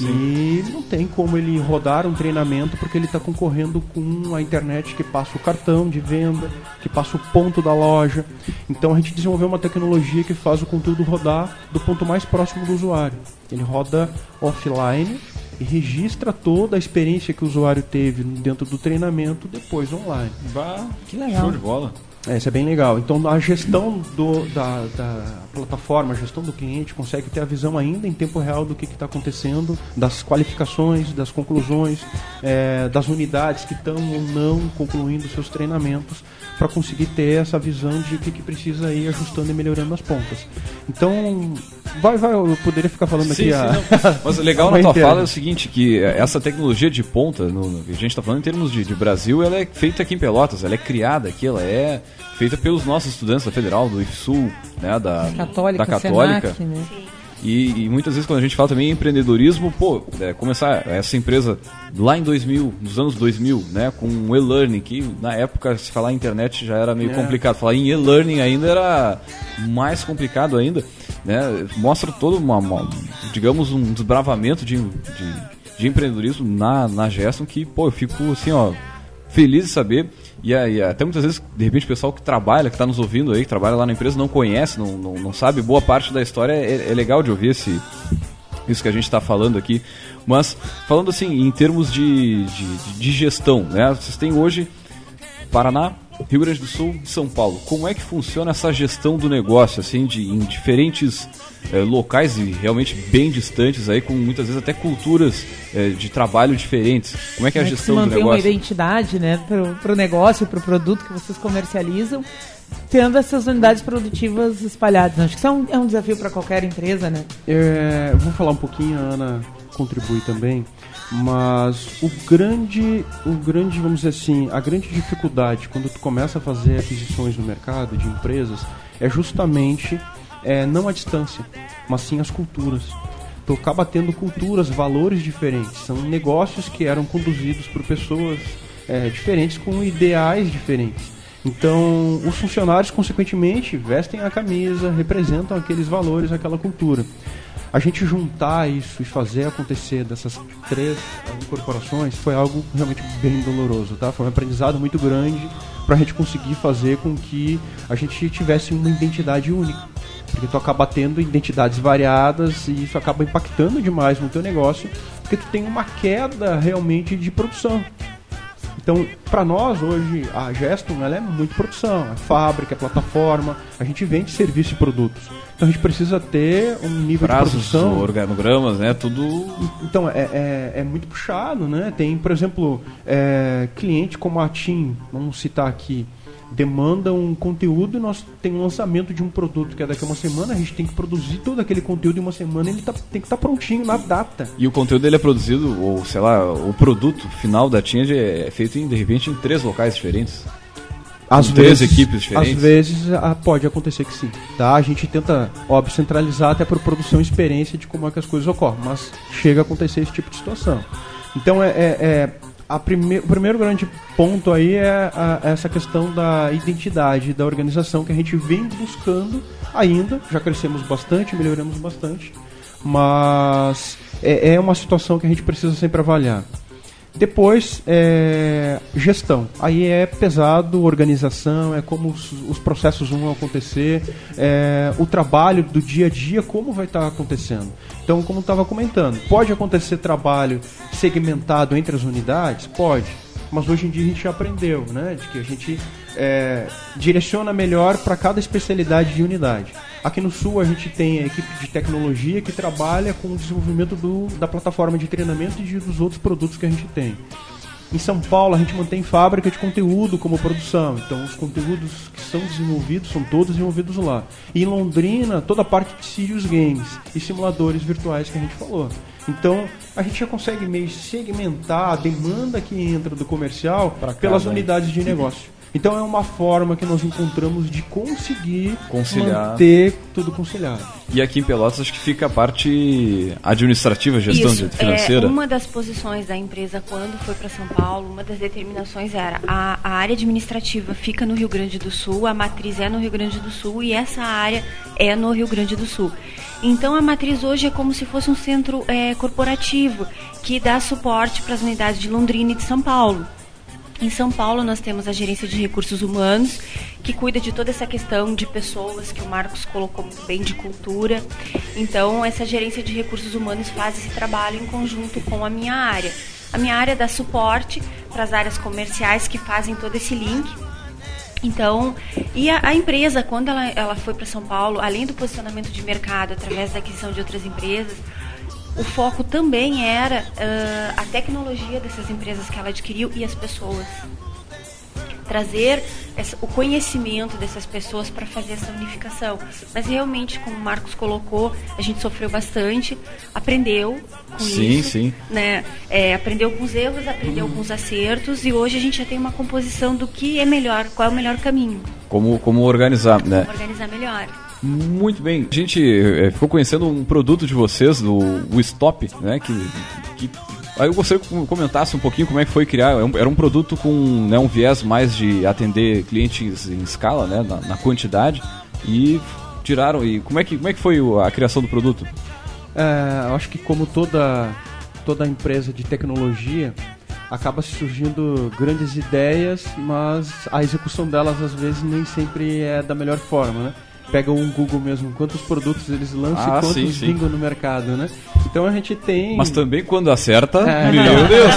E não tem como ele rodar um treinamento porque ele está concorrendo com a internet que passa o cartão de venda, que passa o ponto da loja. Então a gente desenvolveu uma tecnologia que faz o conteúdo rodar do ponto mais próximo do usuário. Ele roda offline e registra toda a experiência que o usuário teve dentro do treinamento depois online. Bah, que legal. Show de bola. É, isso é bem legal. Então a gestão do, da, da, plataforma, a gestão do cliente consegue ter a visão ainda em tempo real do que está acontecendo, das qualificações, das conclusões, é, das unidades que estão ou não concluindo seus treinamentos, para conseguir ter essa visão de o que, que precisa ir ajustando e melhorando as pontas. Então, vai, vai, eu poderia ficar falando sim, aqui. Sim, a... Mas legal na tua fala é o seguinte, que essa tecnologia de ponta, no, no que a gente está falando em termos de, de Brasil, ela é feita aqui em Pelotas, ela é criada aqui, ela é feita pelos nossos estudantes da Federal, do IFSUL, né, da Católica, da Católica. Senac, né? E, e, muitas vezes quando a gente fala também em empreendedorismo, pô, é, começar essa empresa lá em 2000, nos anos 2000, né, com o e-learning, que na época se falar internet já era meio é. complicado, falar em e-learning ainda era mais complicado ainda, né, mostra todo uma, uma digamos um desbravamento de, de, de empreendedorismo na, na Gerson que, pô, eu fico assim, ó, feliz de saber e, e, até muitas vezes, de repente, o pessoal que trabalha, que está nos ouvindo aí, que trabalha lá na empresa, não conhece, não, não, não sabe boa parte da história. É, é, legal de ouvir esse, isso que a gente está falando aqui. Mas, falando assim, em termos de, de, de gestão, né? Vocês têm hoje Paraná, Rio Grande do Sul e São Paulo. Como é que funciona essa gestão do negócio, assim, de, em diferentes é, locais e realmente bem distantes aí, com muitas vezes até culturas é, de trabalho diferentes. Como é que é a é gestão que do negócio? uma identidade, né, para o negócio, para o produto que vocês comercializam, tendo essas unidades produtivas espalhadas. Acho que isso é um, é um desafio para qualquer empresa, né? É, vou falar um pouquinho, a Ana contribui também, mas o grande, o grande, vamos dizer assim, a grande dificuldade quando tu começa a fazer aquisições no mercado de empresas é justamente é, não a distância, mas sim as culturas. Tu acaba tendo culturas, valores diferentes. São negócios que eram conduzidos por pessoas é, diferentes com ideais diferentes. Então, os funcionários, consequentemente, vestem a camisa, representam aqueles valores, aquela cultura. A gente juntar isso e fazer acontecer dessas três corporações foi algo realmente bem doloroso, tá? Foi um aprendizado muito grande para a gente conseguir fazer com que a gente tivesse uma identidade única. Porque tu acaba tendo identidades variadas e isso acaba impactando demais no teu negócio, porque tu tem uma queda realmente de produção. Então, para nós hoje, a Geston ela é muito produção, é fábrica, é plataforma, a gente vende serviço e produtos. Então a gente precisa ter um nível Prazos, de produção. organogramas, né? Tudo. Então é, é, é muito puxado, né? Tem, por exemplo, é, cliente como a TIM, vamos citar aqui, demanda um conteúdo e nós tem um lançamento de um produto que é daqui a uma semana, a gente tem que produzir todo aquele conteúdo em uma semana ele tá, tem que estar tá prontinho na data. E o conteúdo ele é produzido, ou sei lá, o produto final da Tinge é feito em, de repente em três locais diferentes? Às vezes, equipes diferentes? Às vezes pode acontecer que sim. Tá? A gente tenta, óbvio, centralizar até por produção e experiência de como é que as coisas ocorrem, mas chega a acontecer esse tipo de situação. Então é, é, é prime o primeiro grande ponto aí é a, essa questão da identidade da organização que a gente vem buscando ainda. Já crescemos bastante, melhoramos bastante, mas é, é uma situação que a gente precisa sempre avaliar. Depois, é, gestão. Aí é pesado, organização, é como os, os processos vão acontecer, é, o trabalho do dia a dia, como vai estar acontecendo. Então, como estava comentando, pode acontecer trabalho segmentado entre as unidades? Pode. Mas hoje em dia a gente aprendeu, né? De que a gente é, direciona melhor para cada especialidade de unidade. Aqui no Sul a gente tem a equipe de tecnologia que trabalha com o desenvolvimento do, da plataforma de treinamento e de, dos outros produtos que a gente tem. Em São Paulo a gente mantém fábrica de conteúdo como produção, então os conteúdos que são desenvolvidos são todos desenvolvidos lá. E em Londrina, toda a parte de Sirius Games e simuladores virtuais que a gente falou. Então a gente já consegue meio segmentar a demanda que entra do comercial pelas unidades de negócio. Então é uma forma que nós encontramos de conseguir Conciliar. manter tudo conciliado. E aqui em Pelotas acho que fica a parte administrativa, gestão Isso, financeira. É, uma das posições da empresa quando foi para São Paulo, uma das determinações era a, a área administrativa fica no Rio Grande do Sul, a matriz é no Rio Grande do Sul e essa área é no Rio Grande do Sul. Então a matriz hoje é como se fosse um centro é, corporativo que dá suporte para as unidades de Londrina e de São Paulo. Em São Paulo, nós temos a gerência de recursos humanos, que cuida de toda essa questão de pessoas, que o Marcos colocou muito bem, de cultura. Então, essa gerência de recursos humanos faz esse trabalho em conjunto com a minha área. A minha área dá suporte para as áreas comerciais que fazem todo esse link. Então, e a, a empresa, quando ela, ela foi para São Paulo, além do posicionamento de mercado através da aquisição de outras empresas, o foco também era uh, a tecnologia dessas empresas que ela adquiriu e as pessoas. Trazer essa, o conhecimento dessas pessoas para fazer essa unificação. Mas realmente, como o Marcos colocou, a gente sofreu bastante, aprendeu com sim, isso. Sim, né? É, aprendeu com os erros, aprendeu com os acertos e hoje a gente já tem uma composição do que é melhor, qual é o melhor caminho. Como, como organizar, né? Como organizar melhor. Muito bem. A gente é, ficou conhecendo um produto de vocês, do o Stop, né? Que, que Aí eu gostaria que comentasse um pouquinho como é que foi criar. Era um produto com né, um viés mais de atender clientes em escala, né, na, na, quantidade. E tiraram. E como é que, como é que foi a criação do produto? É, eu acho que como toda, toda empresa de tecnologia, acaba surgindo grandes ideias, mas a execução delas às vezes nem sempre é da melhor forma, né? Pega um Google mesmo, quantos produtos eles lançam ah, e quantos sim, sim. vingam no mercado, né? Então a gente tem. Mas também quando acerta, é, meu então. Deus!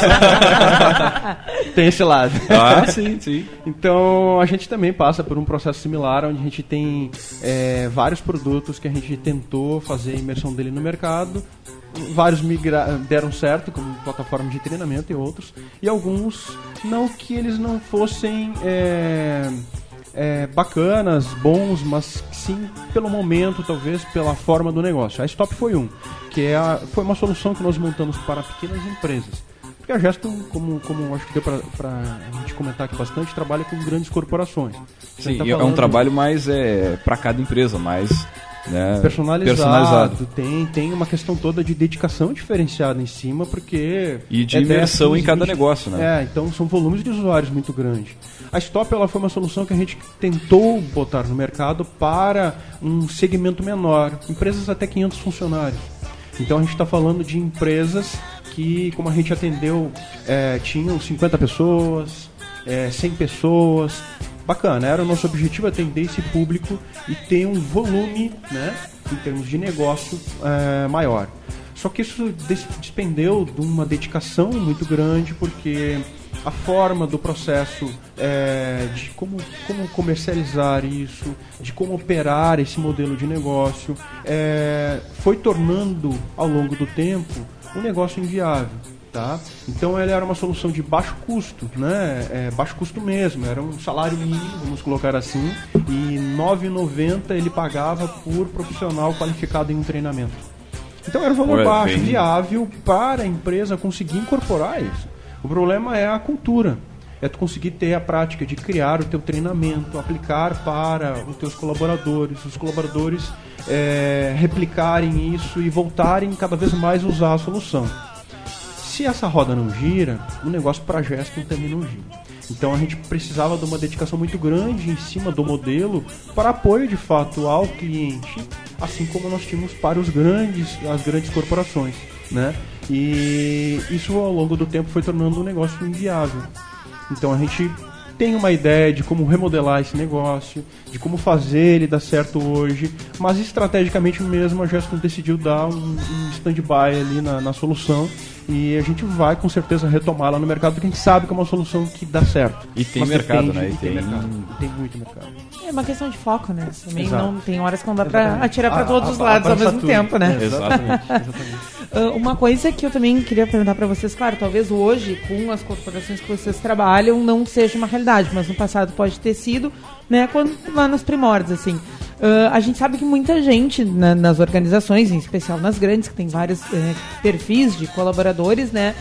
tem esse lado. Ah, sim, sim. Então a gente também passa por um processo similar, onde a gente tem é, vários produtos que a gente tentou fazer a imersão dele no mercado. Vários migra deram certo, como plataforma de treinamento e outros. E alguns não que eles não fossem. É, é, bacanas, bons, mas sim pelo momento, talvez pela forma do negócio. A Stop foi um, que é a, foi uma solução que nós montamos para pequenas empresas. Porque a Gesto, como, como acho que deu para a gente comentar aqui bastante, trabalha com grandes corporações. Sim, tá é um trabalho mais é, para cada empresa, mais né, personalizado. personalizado. Tem, tem uma questão toda de dedicação diferenciada em cima, porque. E de é imersão em cada negócio, né? É, então são volumes de usuários muito grandes. A Stop ela foi uma solução que a gente tentou botar no mercado para um segmento menor, empresas até 500 funcionários. Então a gente está falando de empresas que, como a gente atendeu, é, tinham 50 pessoas, é, 100 pessoas, bacana, era o nosso objetivo atender esse público e ter um volume, né, em termos de negócio é, maior. Só que isso despendeu de uma dedicação muito grande, porque a forma do processo é, de como, como comercializar isso, de como operar esse modelo de negócio, é, foi tornando ao longo do tempo um negócio inviável. Tá? Então ele era uma solução de baixo custo, né? É, baixo custo mesmo, era um salário mínimo, vamos colocar assim, e R$ 9,90 ele pagava por profissional qualificado em um treinamento. Então era um valor Ué, baixo, bem- viável para a empresa conseguir incorporar isso. O problema é a cultura. É tu conseguir ter a prática de criar o teu treinamento, aplicar para os teus colaboradores, os colaboradores é, replicarem isso e voltarem cada vez mais a usar a solução. Se essa roda não gira, o negócio para a Geston também não gira. Então a gente precisava de uma dedicação muito grande em cima do modelo para apoio de fato ao cliente, assim como nós tínhamos para os grandes, as grandes corporações, né? E isso ao longo do tempo foi tornando um negócio inviável. Então a gente tem uma ideia de como remodelar esse negócio, de como fazer ele dar certo hoje, mas estrategicamente mesmo a Geston decidiu dar um, um stand-by ali na, na solução e a gente vai com certeza retomá-la no mercado porque a gente sabe que é uma solução que dá certo. E tem Mas mercado, depende- né? E E tem, tem- mercado. E tem muito mercado. É uma questão de foco, né? Também Exato. não tem horas que não dá pra Exatamente. atirar pra A- todos a- os lados ao abraçar mesmo tudo. tempo, né? É, Exatamente. exatamente. Ah, uma coisa que eu também queria perguntar pra vocês, claro, talvez hoje, com as corporações que vocês trabalham, não seja uma realidade, mas no passado pode ter sido, né, quando, lá nos primórdios, assim. Ah, a gente sabe que muita gente na- nas organizações, em especial nas grandes, que tem vários eh, perfis de colaboradores, né,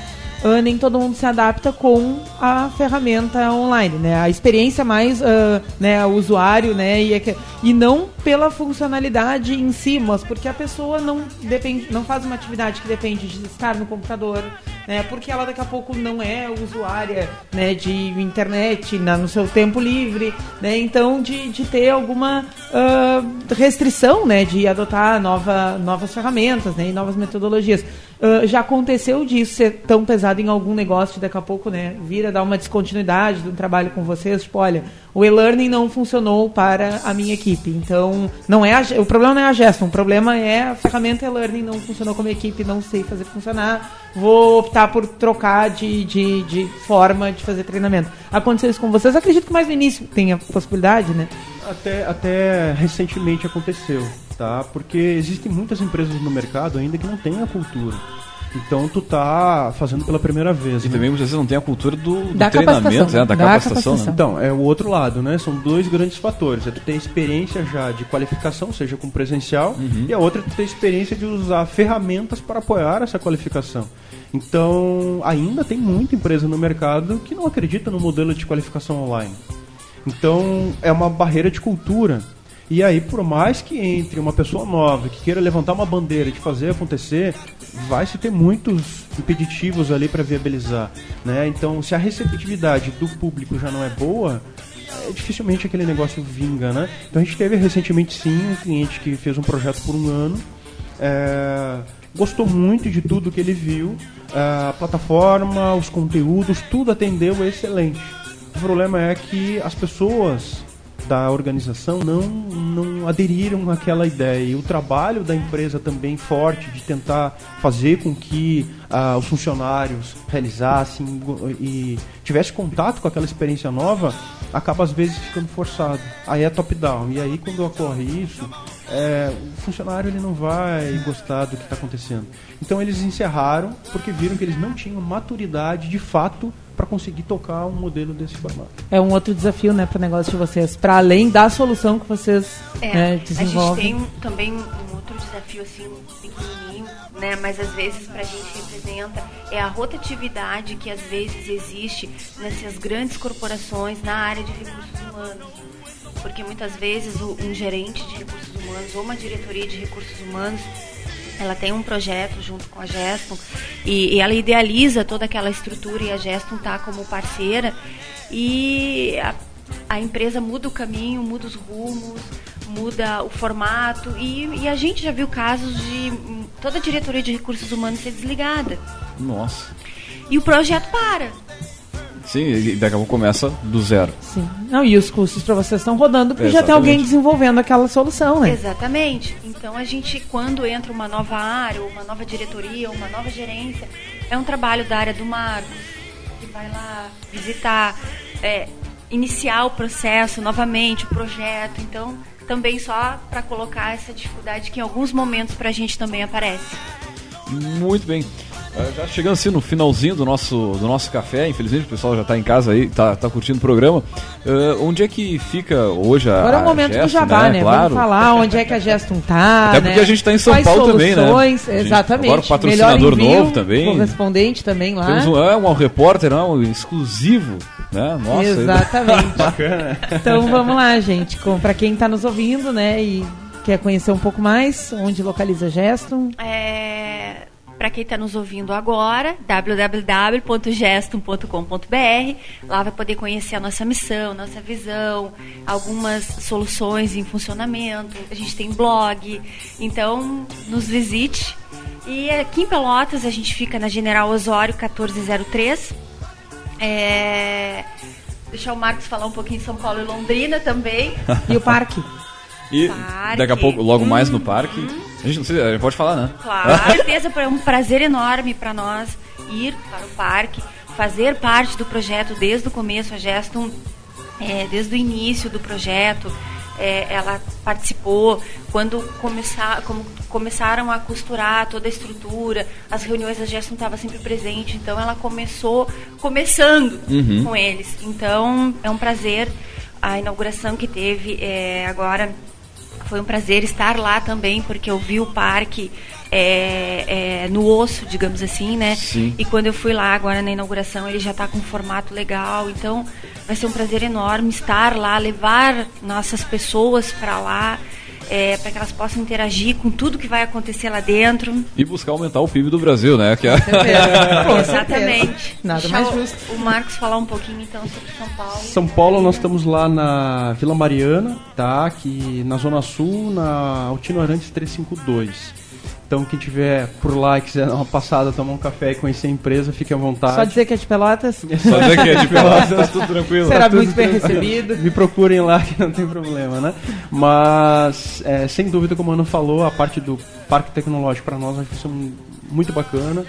ah, nem todo mundo se adapta com a ferramenta online, né? A experiência mais, ah, né, o usuário, né, e, é e não pela funcionalidade em si, mas porque a pessoa não depende, não faz uma atividade que depende de estar no computador, né? Porque ela daqui a pouco não é usuária, né, de internet na- no seu tempo livre, né? Então de, de ter alguma ah, restrição, né, de adotar nova, novas ferramentas, né, e novas metodologias. Ah, já aconteceu disso ser tão pesado em algum negócio, daqui a pouco, né, vir a dar uma descontinuidade do trabalho com vocês, tipo, olha, o e-learning não funcionou para a minha equipe, então não é a o problema não é a gestão, o problema é a ferramenta e-learning não funcionou como equipe, não sei fazer funcionar, vou optar por trocar de, de, de forma de fazer treinamento. Aconteceu isso com vocês? Acredito que mais no início tem a possibilidade, né? Até, até recentemente aconteceu, tá? Porque existem muitas empresas no mercado ainda que não têm a cultura. Então tu tá fazendo pela primeira vez. E né? também muitas vezes não tem a cultura do, do Da treinamento, capacitação, né? Da, da capacitação, capacitação. né? Então, é o outro lado, né? São dois grandes fatores. É tu ter experiência já de qualificação, seja com presencial, e a outra é tu ter experiência de usar ferramentas para apoiar essa qualificação. Então, ainda tem muita empresa no mercado que não acredita no modelo de qualificação online. Então, é uma barreira de cultura. E aí, por mais que entre uma pessoa nova que queira levantar uma bandeira de fazer acontecer, vai se ter muitos impeditivos ali para viabilizar, né? Então, se a receptividade do público já não é boa, é, dificilmente aquele negócio vinga, né? Então, a gente teve recentemente sim um cliente que fez um projeto por um ano, é, gostou muito de tudo que ele viu, é, a plataforma, os conteúdos, tudo atendeu excelente. O problema é que as pessoas da organização não, não aderiram àquela ideia. E o trabalho da empresa também forte de tentar fazer com que ah, os funcionários realizassem e tivesse contato com aquela experiência nova, acaba às vezes ficando forçado. Aí é top-down. E aí quando ocorre isso, é, o funcionário ele não vai gostar do que está acontecendo. Então eles encerraram porque viram que eles não tinham maturidade de fato para conseguir tocar um modelo desse formato. É um outro desafio, né, para o negócio de vocês, para além da solução que vocês É, né, a gente desenvolvem. tem também um outro desafio assim pequenininho, né? Mas às vezes para a gente representa é a rotatividade que às vezes existe nessas grandes corporações na área de recursos humanos. Porque muitas vezes o- um gerente de recursos humanos ou uma diretoria de recursos humanos ela tem um projeto junto com a Geston e, e ela idealiza toda aquela estrutura e a Geston está como parceira e a, a empresa muda o caminho, muda os rumos, muda o formato e, e a gente já viu casos de toda a diretoria de recursos humanos ser desligada Nossa. e o projeto para. Sim, e daqui a pouco começa do zero. Sim. Não, e os custos para vocês estão rodando porque já tem alguém desenvolvendo aquela solução, né? Exatamente. Então a gente, quando entra uma nova área, ou uma nova diretoria, ou uma nova gerência, é um trabalho da área do Magos, que vai lá visitar, é, iniciar o processo novamente, o projeto. Então, também só para colocar essa dificuldade que em alguns momentos para a gente também aparece. Muito bem. Uh, já chegando assim no finalzinho do nosso, do nosso café, infelizmente o pessoal já está em casa aí, tá, tá curtindo o programa. Uh, onde é que fica hoje a Agora é o momento Gesto, do jabá, né? Claro. Vamos falar onde é que a Gestum tá. Até porque né? a gente está em São Quais Paulo também, né? soluções, A gente- Exatamente. Agora o patrocinador envio, novo também. Correspondente também lá. Temos um, é, um repórter não, exclusivo, né? Nossa, Exatamente. Bacana. Então vamos lá, gente. Pra quem tá nos ouvindo, né, e quer conhecer um pouco mais, onde localiza a Gestum. É, para quem está nos ouvindo agora, www.gestum.com.br. Lá vai poder conhecer a nossa missão, nossa visão, algumas soluções em funcionamento. A gente tem blog, então nos visite. E aqui em Pelotas a gente fica na General Osório 1403. É, deixar o Marcos falar um pouquinho de São Paulo e Londrina também. E o parque. E Parque. daqui a pouco, logo mais no Uhum. parque. A gente não sei, a gente pode falar, né? Claro, com certeza é um prazer enorme para nós ir para o parque, fazer parte do projeto desde o começo. A Gestum, é, desde o início do projeto, é, ela participou quando começar, como começaram a costurar toda a estrutura, as reuniões a Gestum estava sempre presente, então ela começou começando Uhum. com eles. Então é um prazer a inauguração que teve é, agora foi um prazer estar lá também, porque eu vi o parque é, é, no osso, digamos assim, né? Sim. E quando eu fui lá agora na inauguração, ele já está com um formato legal. Então, vai ser um prazer enorme estar lá, levar nossas pessoas para lá, é, para que elas possam interagir com tudo que vai acontecer lá dentro. E buscar aumentar o PIB do Brasil, né? Que é... Exatamente. Nada Deixa mais o- justo. O Marcos falar um pouquinho então sobre São Paulo. São Paulo, nós estamos lá na Vila Mariana, tá? Aqui na Zona Sul, na Altino Arantes 352. Então, quem tiver por lá e quiser dar uma passada, tomar um café e conhecer a empresa, fique à vontade. Só dizer que é de Pelotas. Só dizer que é de Pelotas, tá tudo tranquilo. Será muito bem recebido. Me procurem lá que não tem problema, né? Mas, é, sem dúvida, como o Mano falou, a parte do parque tecnológico para nós um- muito bacana.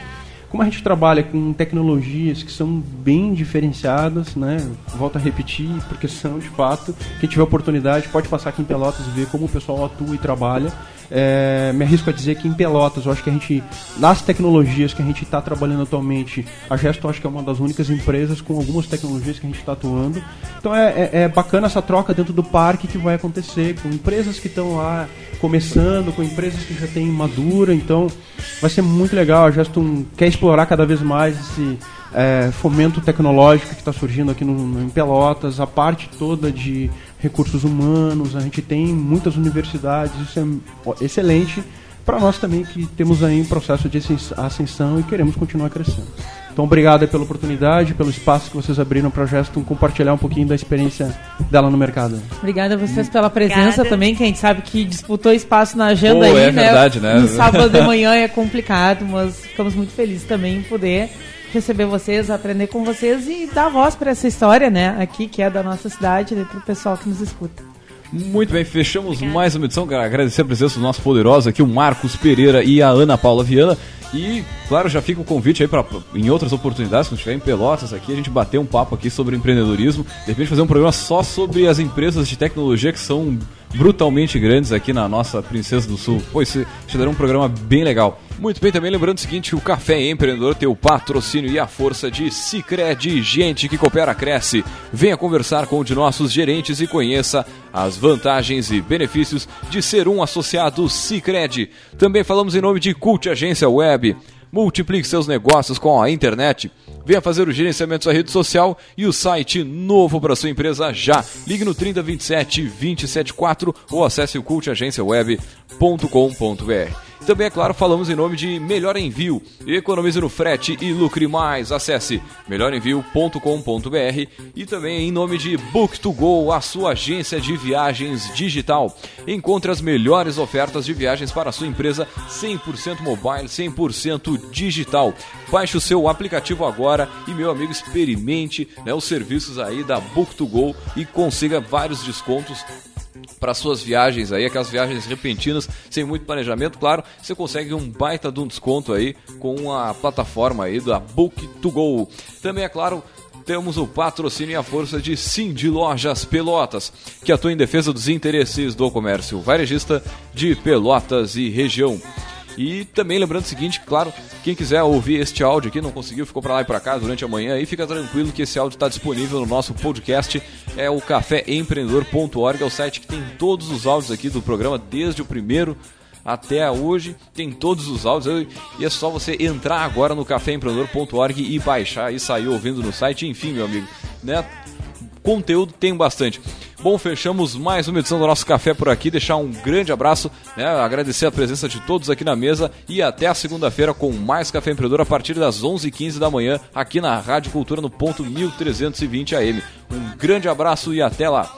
Como a gente trabalha com tecnologias que são bem diferenciadas, né? Volto a repetir, porque são de fato. Quem tiver oportunidade pode passar aqui em Pelotas e ver como o pessoal atua e trabalha. É, me arrisco a dizer que em Pelotas, eu acho que a gente, nas tecnologias que a gente está trabalhando atualmente, a Gesto acho que é uma das únicas empresas com algumas tecnologias que a gente está atuando. Então é, é- é bacana essa troca dentro do parque que vai acontecer com empresas que estão lá começando, com empresas que já têm madura. Então vai ser muito legal. A Gesto quer explorar cada vez mais esse é, fomento tecnológico que está surgindo aqui no, no- em Pelotas, a parte toda de recursos humanos, a gente tem muitas universidades, isso é excelente para nós também que temos aí um processo de ascens- ascensão e queremos continuar crescendo. Então, obrigado pela oportunidade, pelo espaço que vocês abriram para a Gestum compartilhar um pouquinho da experiência dela no mercado. Obrigada a vocês pela presença Obrigada. também, que a gente sabe que disputou espaço na agenda Pô, aí, é né? verdade, né? No sábado de manhã é complicado, mas ficamos muito felizes também em poder receber vocês, aprender com vocês e dar voz para essa história, né? Aqui, que é da nossa cidade, né, para o pessoal que nos escuta. Muito bem, fechamos mais uma edição. Quero agradecer a presença dos nossos poderosos aqui, o Marcos Pereira e a Ana Paula Viana. E, claro, já fica o convite aí para em outras oportunidades, quando estiver em Pelotas aqui, a gente bater um papo aqui sobre empreendedorismo. De repente fazer um programa só sobre as empresas de tecnologia que são brutalmente grandes aqui na nossa Princesa do Sul. Pô, isso te dará um programa bem legal. Muito bem, também lembrando o seguinte, o Café Empreendedor tem o patrocínio e a força de Cicred, gente que coopera, cresce. Venha conversar com um de nossos gerentes e conheça as vantagens e benefícios de ser um associado Cicred. Também falamos em nome de Cult Agência Web. Multiplique seus negócios com a internet. Venha fazer o gerenciamento da rede social e o site novo para sua empresa já. Ligue no 3027 274 ou acesse o cultagenciaweb.com.br. Também, é claro, falamos em nome de Melhor Envio. Economize no frete e lucre mais. Acesse melhorenvio.com.br e também em nome de Book2Go, a sua agência de viagens digital. Encontre as melhores ofertas de viagens para a sua empresa 100% mobile, 100% digital. Baixe o seu aplicativo agora e, meu amigo, experimente né, os serviços aí da Book2Go e consiga vários descontos para suas viagens aí, aquelas viagens repentinas, sem muito planejamento, claro, você consegue um baita de um desconto aí com a plataforma aí da Book2Go. Também é claro, temos o patrocínio e a força de Cindy Lojas Pelotas, que atua em defesa dos interesses do comércio varejista de Pelotas e região. E também lembrando o seguinte, claro, quem quiser ouvir este áudio aqui, não conseguiu, ficou para lá e para cá durante a manhã, aí fica tranquilo que esse áudio está disponível no nosso podcast, é o caféempreendedor.org, é o site que tem todos os áudios aqui do programa, desde o primeiro até hoje, tem todos os áudios, e é só você entrar agora no caféempreendedor.org e baixar e sair ouvindo no site, enfim, meu amigo, né? Conteúdo tem bastante. Bom, fechamos mais uma edição do nosso café por aqui. Deixar um grande abraço, né? agradecer a presença de todos aqui na mesa e até a segunda-feira com mais Café Empreendedor a partir das 11h15 da manhã aqui na Rádio Cultura no ponto 1320 AM. Um grande abraço e até lá.